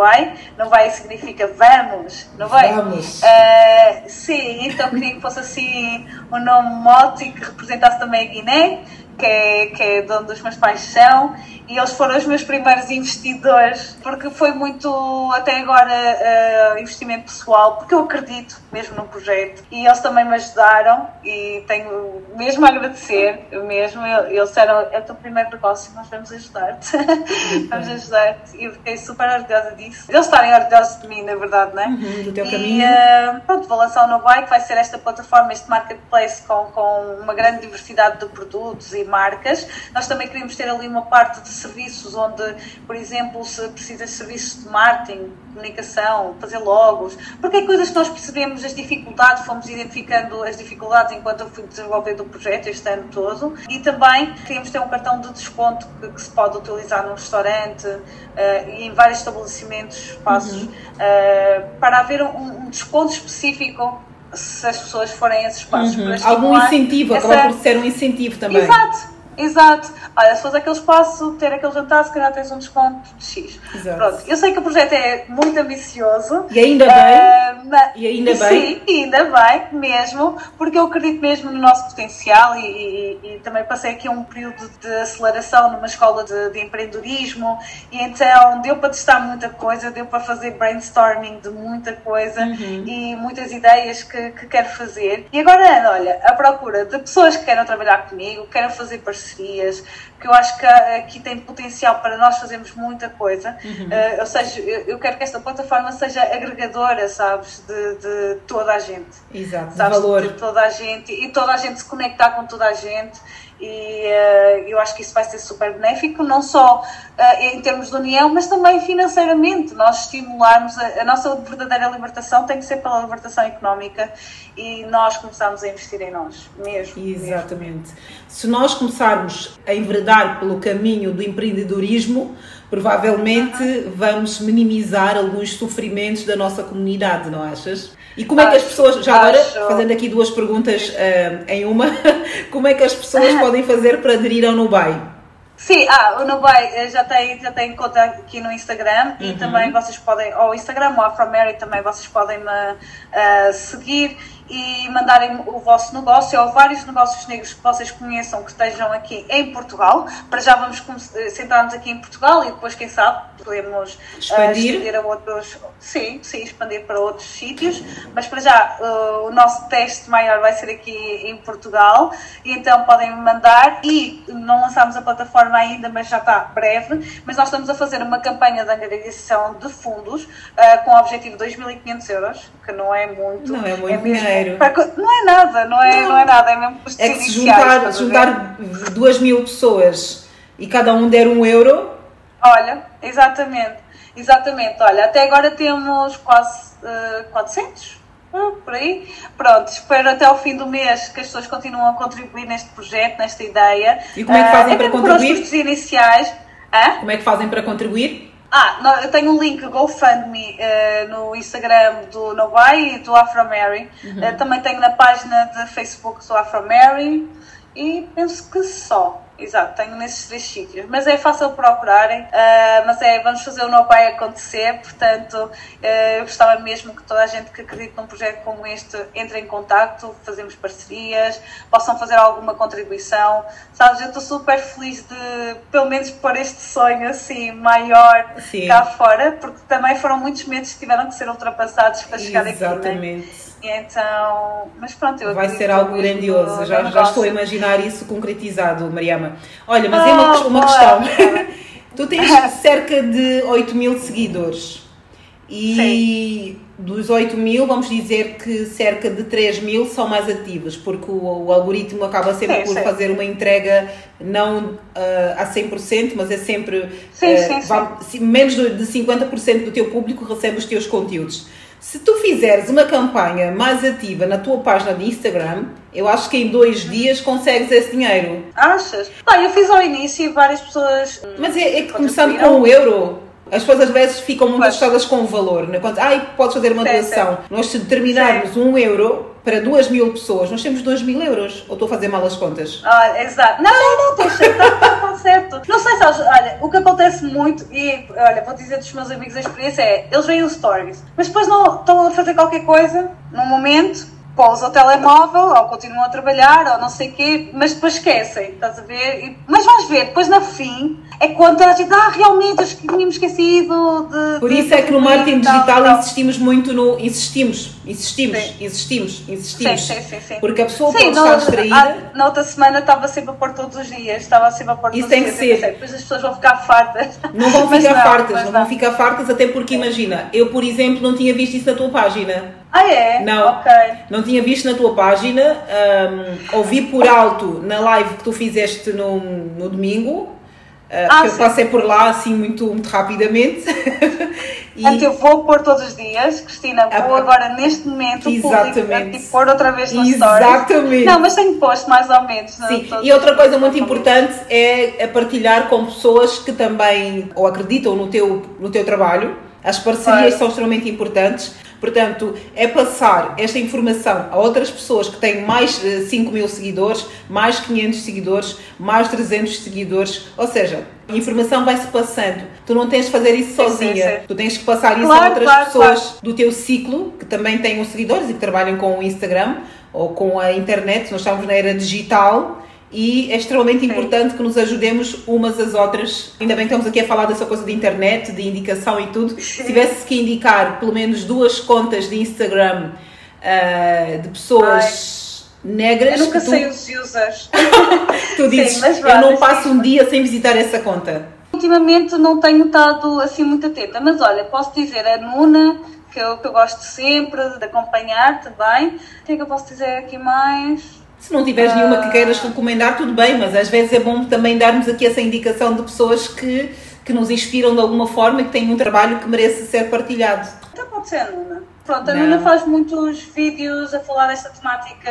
Vai significa vamos, não vai? Vamos. Uh, sim, então queria que fosse assim um nome mote que representasse também a Guiné que é, que é de onde os meus pais são, e eles foram os meus primeiros investidores, porque foi muito, até agora, uh, investimento pessoal, porque eu acredito mesmo no projeto, e eles também me ajudaram, e tenho mesmo a agradecer, mesmo, eles disseram, é o teu primeiro negócio, nós vamos ajudar-te, *laughs* vamos ajudar-te, e eu fiquei super orgulhosa disso. Eles estarem orgulhosos de mim, na verdade, não é? Uhum, do teu e, caminho. Uh, pronto, vou lançar o No Bike, vai ser esta plataforma, este marketplace com, com uma grande diversidade de produtos e marcas. Nós também queríamos ter ali uma parte de serviços onde, por exemplo, se precisa de serviços de marketing, comunicação, fazer logos, porque é coisas que nós percebemos as dificuldades, fomos identificando as dificuldades enquanto eu fui desenvolvendo o projeto este ano todo e também queríamos ter um cartão de desconto que, que se pode utilizar num restaurante uh, e em vários estabelecimentos, espaços, uhum. uh, para haver um, um desconto específico se as pessoas forem a esses espaços. Uhum. Algum incentivo, essa... acaba por ser um incentivo também. Exato, exato. Olha, se fores aquele espaço, ter aquele jantar, se calhar tens um desconto de X. Exato. Pronto, eu sei que o projeto é muito ambicioso. E ainda bem. Uh, mas, e ainda bem. Sim, ainda bem, mesmo, porque eu acredito mesmo no nosso potencial e, e, e também passei aqui um período de aceleração numa escola de, de, empreendedorismo e então deu para testar muita coisa, deu para fazer brainstorming de muita coisa uhum. e muitas ideias que, que quero fazer. E agora, olha, à procura de pessoas que queiram trabalhar comigo, que queiram fazer parcerias, que eu acho que aqui tem potencial para nós fazermos muita coisa. Uhum. Uh, ou seja, eu, eu, quero que esta plataforma seja agregadora, sabes, de, de toda a gente. Exato, sabes, valor. De toda a gente e toda a gente se conectar com toda a gente e uh, eu acho que isso vai ser super benéfico, não só uh, em termos de união, mas também financeiramente. Nós estimularmos a, a, nossa verdadeira libertação tem que ser pela libertação económica e nós começarmos a investir em nós mesmo. Exatamente. Mesmo. Se nós começarmos a enverdar pelo caminho do empreendedorismo, provavelmente vamos minimizar alguns sofrimentos da nossa comunidade, não achas? E como é que as pessoas, já agora, fazendo aqui duas perguntas uh, em uma, *laughs* como é que as pessoas podem fazer para aderir ao Nubai? Sim, ah, o Nubai já tem, já tem conta aqui no Instagram e uhum. também vocês podem, ou Instagram ou Afromary também vocês podem me uh, seguir e mandarem o vosso negócio ou vários negócios negros que vocês conheçam que estejam aqui em Portugal. Para já vamos sentar-nos aqui em Portugal e depois, quem sabe, podemos uh, expandir a outros. Sim, sim, expandir para outros sítios. Mas para já, uh, o nosso teste maior vai ser aqui em Portugal. E então podem mandar. E não lançámos a plataforma ainda, mas já está breve. Mas nós estamos a fazer uma campanha de angariação de fundos uh, com o objetivo de 2.500 euros, que não é muito. Não é muito é dinheiro dinheiro. Não é nada, não é, não. não é nada, é mesmo É que se juntar, juntar duas mil pessoas e cada um der um euro. Olha, exatamente, exatamente. Olha, até agora temos quase uh, 400 uh, por aí. Pronto, espero até ao fim do mês que as pessoas continuem a contribuir neste projeto, nesta ideia. E como é que fazem uh, para contribuir? Os iniciais. Hã? Como é que fazem para contribuir? Ah, eu tenho um link GoFundMe uh, no Instagram do Nobai e do AfroMary. Uhum. Uh, também tenho na página de Facebook do AfroMary e penso que só. Exato, tenho nesses três sítios. Mas é fácil procurarem, uh, mas é, vamos fazer o No Pai acontecer, portanto, uh, eu gostava mesmo que toda a gente que acredita num projeto como este entre em contato, fazemos parcerias, possam fazer alguma contribuição. Sabes, eu estou super feliz de, pelo menos, pôr este sonho assim maior Sim. cá fora, porque também foram muitos medos que tiveram que ser ultrapassados para chegar Exatamente. aqui. Né? Exatamente. Então, mas pronto, eu Vai ser algo grandioso, já, já estou a imaginar isso concretizado, Mariama. Olha, mas oh, é uma, ah, uma questão. *laughs* tu tens cerca de 8 mil seguidores e Sim. Dos 8 mil, vamos dizer que cerca de 3 mil são mais ativos, porque o, o algoritmo acaba sempre sim, por sim. fazer uma entrega não uh, a 100%, mas é sempre sim, uh, vai, menos de 50% do teu público recebe os teus conteúdos. Se tu fizeres uma campanha mais ativa na tua página de Instagram, eu acho que em dois dias consegues esse dinheiro. Achas? Pá, eu fiz ao início e várias pessoas. Mas é, é que começando com o euro, as pessoas às vezes ficam muito assustadas com o valor. Né? Quando, ai, podes fazer uma doação. Nós, se determinarmos Sim. um euro para duas mil pessoas, nós temos dois mil euros. Ou estou a fazer mal as contas? Ah, exato. Não, não, não, está certo. Não sei, sabes, olha, o que acontece muito, e olha, vou dizer dos meus amigos a experiência é, eles veem os stories, mas depois não estão a fazer qualquer coisa, num momento, pousa o telemóvel, ou continuam a trabalhar, ou não sei o quê, mas depois esquecem, estás a ver? E, mas vais ver, depois na fim, é quando a gente, ah, realmente, acho que tínhamos esquecido de. Por isso de, é que no marketing digital tal, insistimos muito no. Insistimos, insistimos, sim. insistimos, insistimos. Sim, sim, sim, Porque a pessoa sim, pode estar distraída. A, na outra semana estava sempre a pôr todos os dias, estava sempre a pôr todos isso tem que ser. Depois as pessoas vão ficar fartas. Não vão *laughs* ficar não, fartas, não, não vão ficar fartas, até porque imagina, eu por exemplo não tinha visto isso na tua página. Ah, é? Não, okay. não tinha visto na tua página, um, ouvi por alto na live que tu fizeste no, no domingo, Uh, ah, eu passei por lá assim muito, muito rapidamente. *laughs* e... Portanto, eu vou pôr todos os dias, Cristina, vou ah, agora neste momento exatamente. e pôr outra vez no Exatamente. Stories. Não, mas tenho posto mais ou menos. Sim, e outra coisa muito importante é, é partilhar com pessoas que também ou acreditam no teu, no teu trabalho. As parcerias são extremamente importantes Portanto, é passar esta informação a outras pessoas que têm mais 5 mil seguidores, mais 500 seguidores, mais 300 seguidores, ou seja, a informação vai-se passando. Tu não tens de fazer isso sozinha. Sim, sim, sim. Tu tens que passar isso claro, a outras claro, pessoas claro. do teu ciclo, que também têm os seguidores e que trabalham com o Instagram ou com a internet. Nós estamos na era digital e é extremamente Sim. importante que nos ajudemos umas às outras. Ainda bem que estamos aqui a falar dessa coisa de internet, de indicação e tudo. Sim. Se tivesse que indicar pelo menos duas contas de Instagram uh, de pessoas Ai. negras. Eu nunca tu... sei os users. *laughs* tu dizes, Sim, eu não passo um dia sem visitar essa conta. Ultimamente não tenho estado assim muito atenta, mas olha, posso dizer, a Nuna, que eu, que eu gosto sempre de acompanhar também. O que é que eu posso dizer aqui mais? Se não tiveres nenhuma que queiras recomendar, tudo bem, mas às vezes é bom também darmos aqui essa indicação de pessoas que, que nos inspiram de alguma forma e que têm um trabalho que merece ser partilhado. Então pode ser a Nuna. Pronto, a não. Nuna faz muitos vídeos a falar desta temática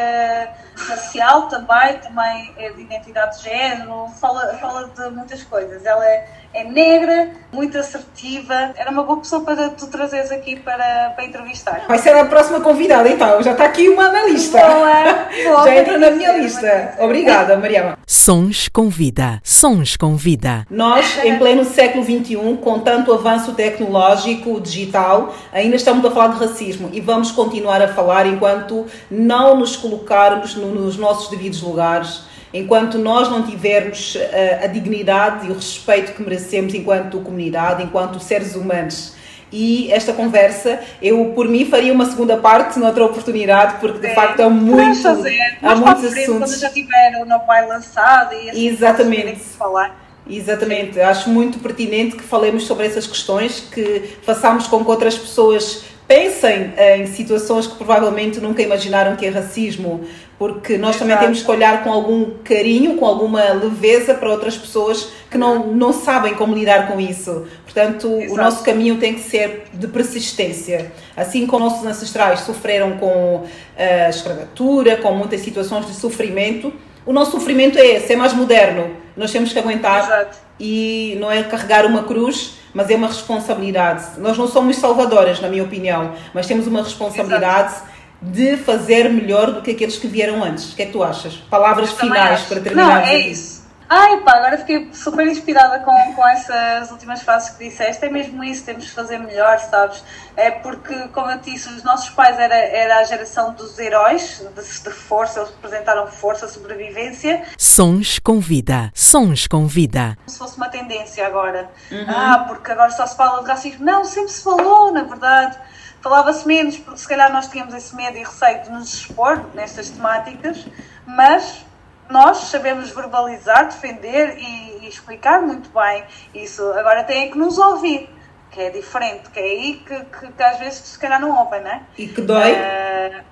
racial também, também é de identidade de género, fala, fala de muitas coisas. Ela é, é negra, muito assertiva. Era uma boa pessoa para tu trazeres aqui para, para entrevistar. Vai ser a próxima convidada, então. Já está aqui uma na lista. Boa, boa *laughs* Já entra na minha lista. Obrigada, Mariama. Sons com vida. Sons com vida. Nós, em pleno século XXI, com tanto avanço tecnológico, digital, ainda estamos a falar de racismo e vamos continuar a falar enquanto não nos colocarmos no, nos nossos devidos lugares enquanto nós não tivermos a, a dignidade e o respeito que merecemos enquanto comunidade, enquanto seres humanos. E esta conversa, eu por mim faria uma segunda parte noutra oportunidade, porque de facto há muito, fazer. há muitos assuntos. Quando já tiver o Nobel lançado e assim Exatamente. falar. Exatamente, acho muito pertinente que falemos sobre essas questões, que façamos com que outras pessoas pensem em situações que provavelmente nunca imaginaram que é racismo, porque nós também temos que olhar com algum carinho, com alguma leveza para outras pessoas que não, não sabem como lidar com isso. Portanto, Exato. o nosso caminho tem que ser de persistência. Assim como nossos ancestrais sofreram com a escravatura, com muitas situações de sofrimento, o nosso sofrimento é esse, é mais moderno. Nós temos que aguentar Exato. e não é carregar uma cruz, mas é uma responsabilidade. Nós não somos salvadoras, na minha opinião, mas temos uma responsabilidade. Exato de fazer melhor do que aqueles que vieram antes. O que é que tu achas? Palavras finais para terminar. Não, é isso. Ai pá, agora fiquei super inspirada com, com essas últimas frases que disseste. É mesmo isso, temos de fazer melhor, sabes? É porque, como eu disse, os nossos pais era, era a geração dos heróis, de, de força, eles representaram força, sobrevivência. Sons com vida, sons com vida. Como se fosse uma tendência agora. Uhum. Ah, porque agora só se fala de racismo. Não, sempre se falou, na verdade falava-se menos, porque se calhar nós tínhamos esse medo e receio de nos expor nestas temáticas, mas nós sabemos verbalizar, defender e, e explicar muito bem isso. Agora tem que nos ouvir, que é diferente, que é aí que, que, que às vezes se calhar não ouvem, né? E que dói. Uh,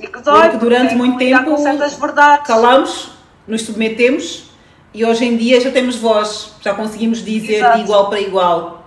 e que dói. Porque durante muito tempo calamos, nos submetemos e hoje em dia já temos voz, já conseguimos dizer Exato. de igual para igual.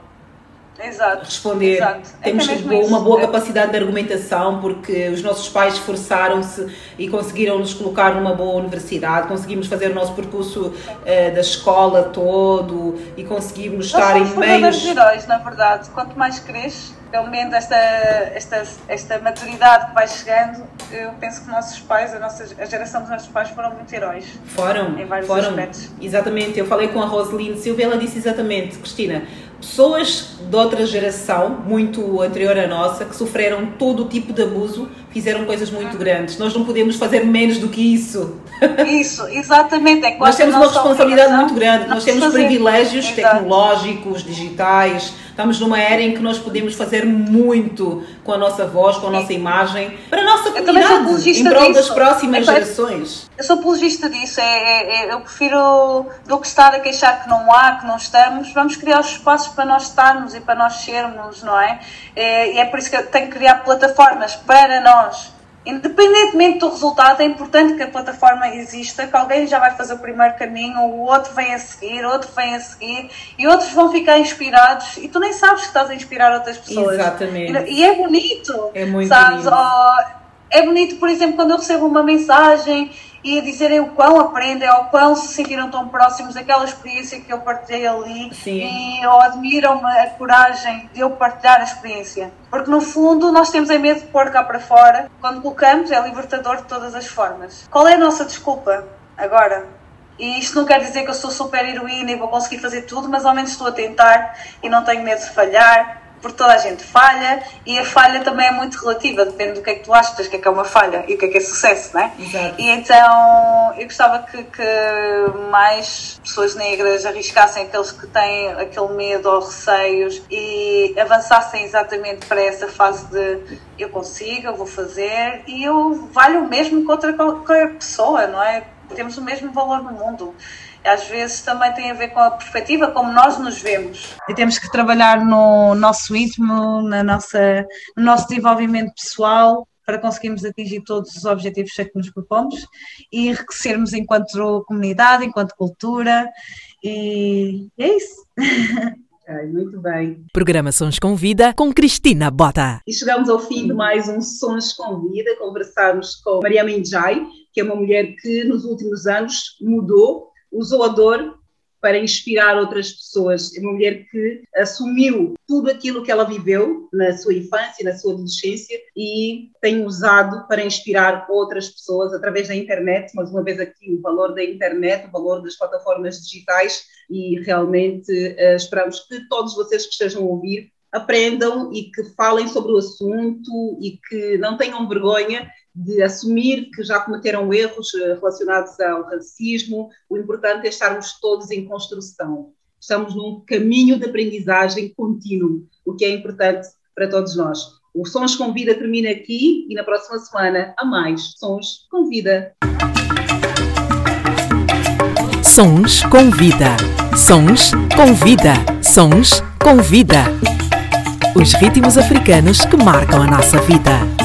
Exato. responder. Exato. É Temos é uma boa capacidade de argumentação porque os nossos pais esforçaram-se e conseguiram nos colocar numa boa universidade, conseguimos fazer o nosso percurso uh, da escola todo e conseguimos estar em meios. heróis, na verdade. Quanto mais cresces, pelo menos esta, esta, esta maturidade que vai chegando, eu penso que nossos pais, a, nossa, a geração dos nossos pais foram muito heróis. Foram, em vários foram. aspectos. Exatamente. Eu falei com a Roseline Silva ela disse exatamente, Cristina, pessoas de outra geração, muito anterior à nossa, que sofreram todo tipo de abuso, fizeram coisas muito grandes. Nós não podemos fazer menos do que isso. Isso, exatamente. É nós temos uma responsabilidade muito grande. Nós temos privilégios tecnológicos, digitais. Estamos numa era em que nós podemos fazer muito com a nossa voz, com a nossa imagem, para a nossa comunidade, em prol das próximas é, gerações. Eu sou apologista disso. É, é, é, eu prefiro do que estar a queixar que não há, que não estamos. Vamos criar os espaços para nós estarmos e para nós sermos, não é? é e é por isso que eu tenho que criar plataformas para nós Independentemente do resultado, é importante que a plataforma exista, que alguém já vai fazer o primeiro caminho, o outro vem a seguir, outro vem a seguir, e outros vão ficar inspirados, e tu nem sabes que estás a inspirar outras pessoas. Exatamente. E, é bonito. É muito sabes? bonito. Oh, é bonito, por exemplo, quando eu recebo uma mensagem e a dizerem o quão aprendem ou quão se sentiram tão próximos daquela experiência que eu partilhei ali Sim. e ou admiram a coragem de eu partilhar a experiência. Porque no fundo nós temos é medo de pôr cá para fora. Quando colocamos é libertador de todas as formas. Qual é a nossa desculpa agora? E isto não quer dizer que eu sou super heroína e vou conseguir fazer tudo, mas ao menos estou a tentar e não tenho medo de falhar porque toda a gente falha e a falha também é muito relativa, depende do que é que tu achas que é que é uma falha e o que é que é sucesso, não é? Exato. E então eu gostava que, que, mais pessoas negras arriscassem aqueles que têm aquele medo ou receios e avançassem exatamente para essa fase de eu consigo, eu vou fazer e eu valho o mesmo que outra qualquer pessoa, não é? Temos o mesmo valor no mundo às vezes também tem a ver com a perspectiva como nós nos vemos. E temos que trabalhar no nosso íntimo, na nossa, no nosso desenvolvimento pessoal para conseguirmos atingir todos os objetivos que nos propomos e enriquecermos enquanto comunidade, enquanto cultura e é isso. *laughs* Ai, muito bem. Programa Sons com Vida com Cristina Bota. E chegamos ao fim de mais um Sons com Vida. Conversamos com Maria Menjai, que é uma mulher que nos últimos anos mudou usou a dor para inspirar outras pessoas. É uma mulher que assumiu tudo aquilo que ela viveu na sua infância, na sua adolescência e tem usado para inspirar outras pessoas através da internet. Mais uma vez aqui o valor da internet, o valor das plataformas digitais e realmente uh, esperamos que todos vocês que estejam a ouvir aprendam e que falem sobre o assunto e que não tenham vergonha de assumir que já cometeram erros eh, relacionados ao racismo. O importante é estarmos todos em construção. Estamos num caminho de aprendizagem contínuo, o que é importante para todos nós. O Sons com Vida termina aqui e na próxima semana há mais Sons com Vida. Sons com Vida. Sons com Vida. Sons com Vida. Os ritmos africanos que marcam a nossa vida.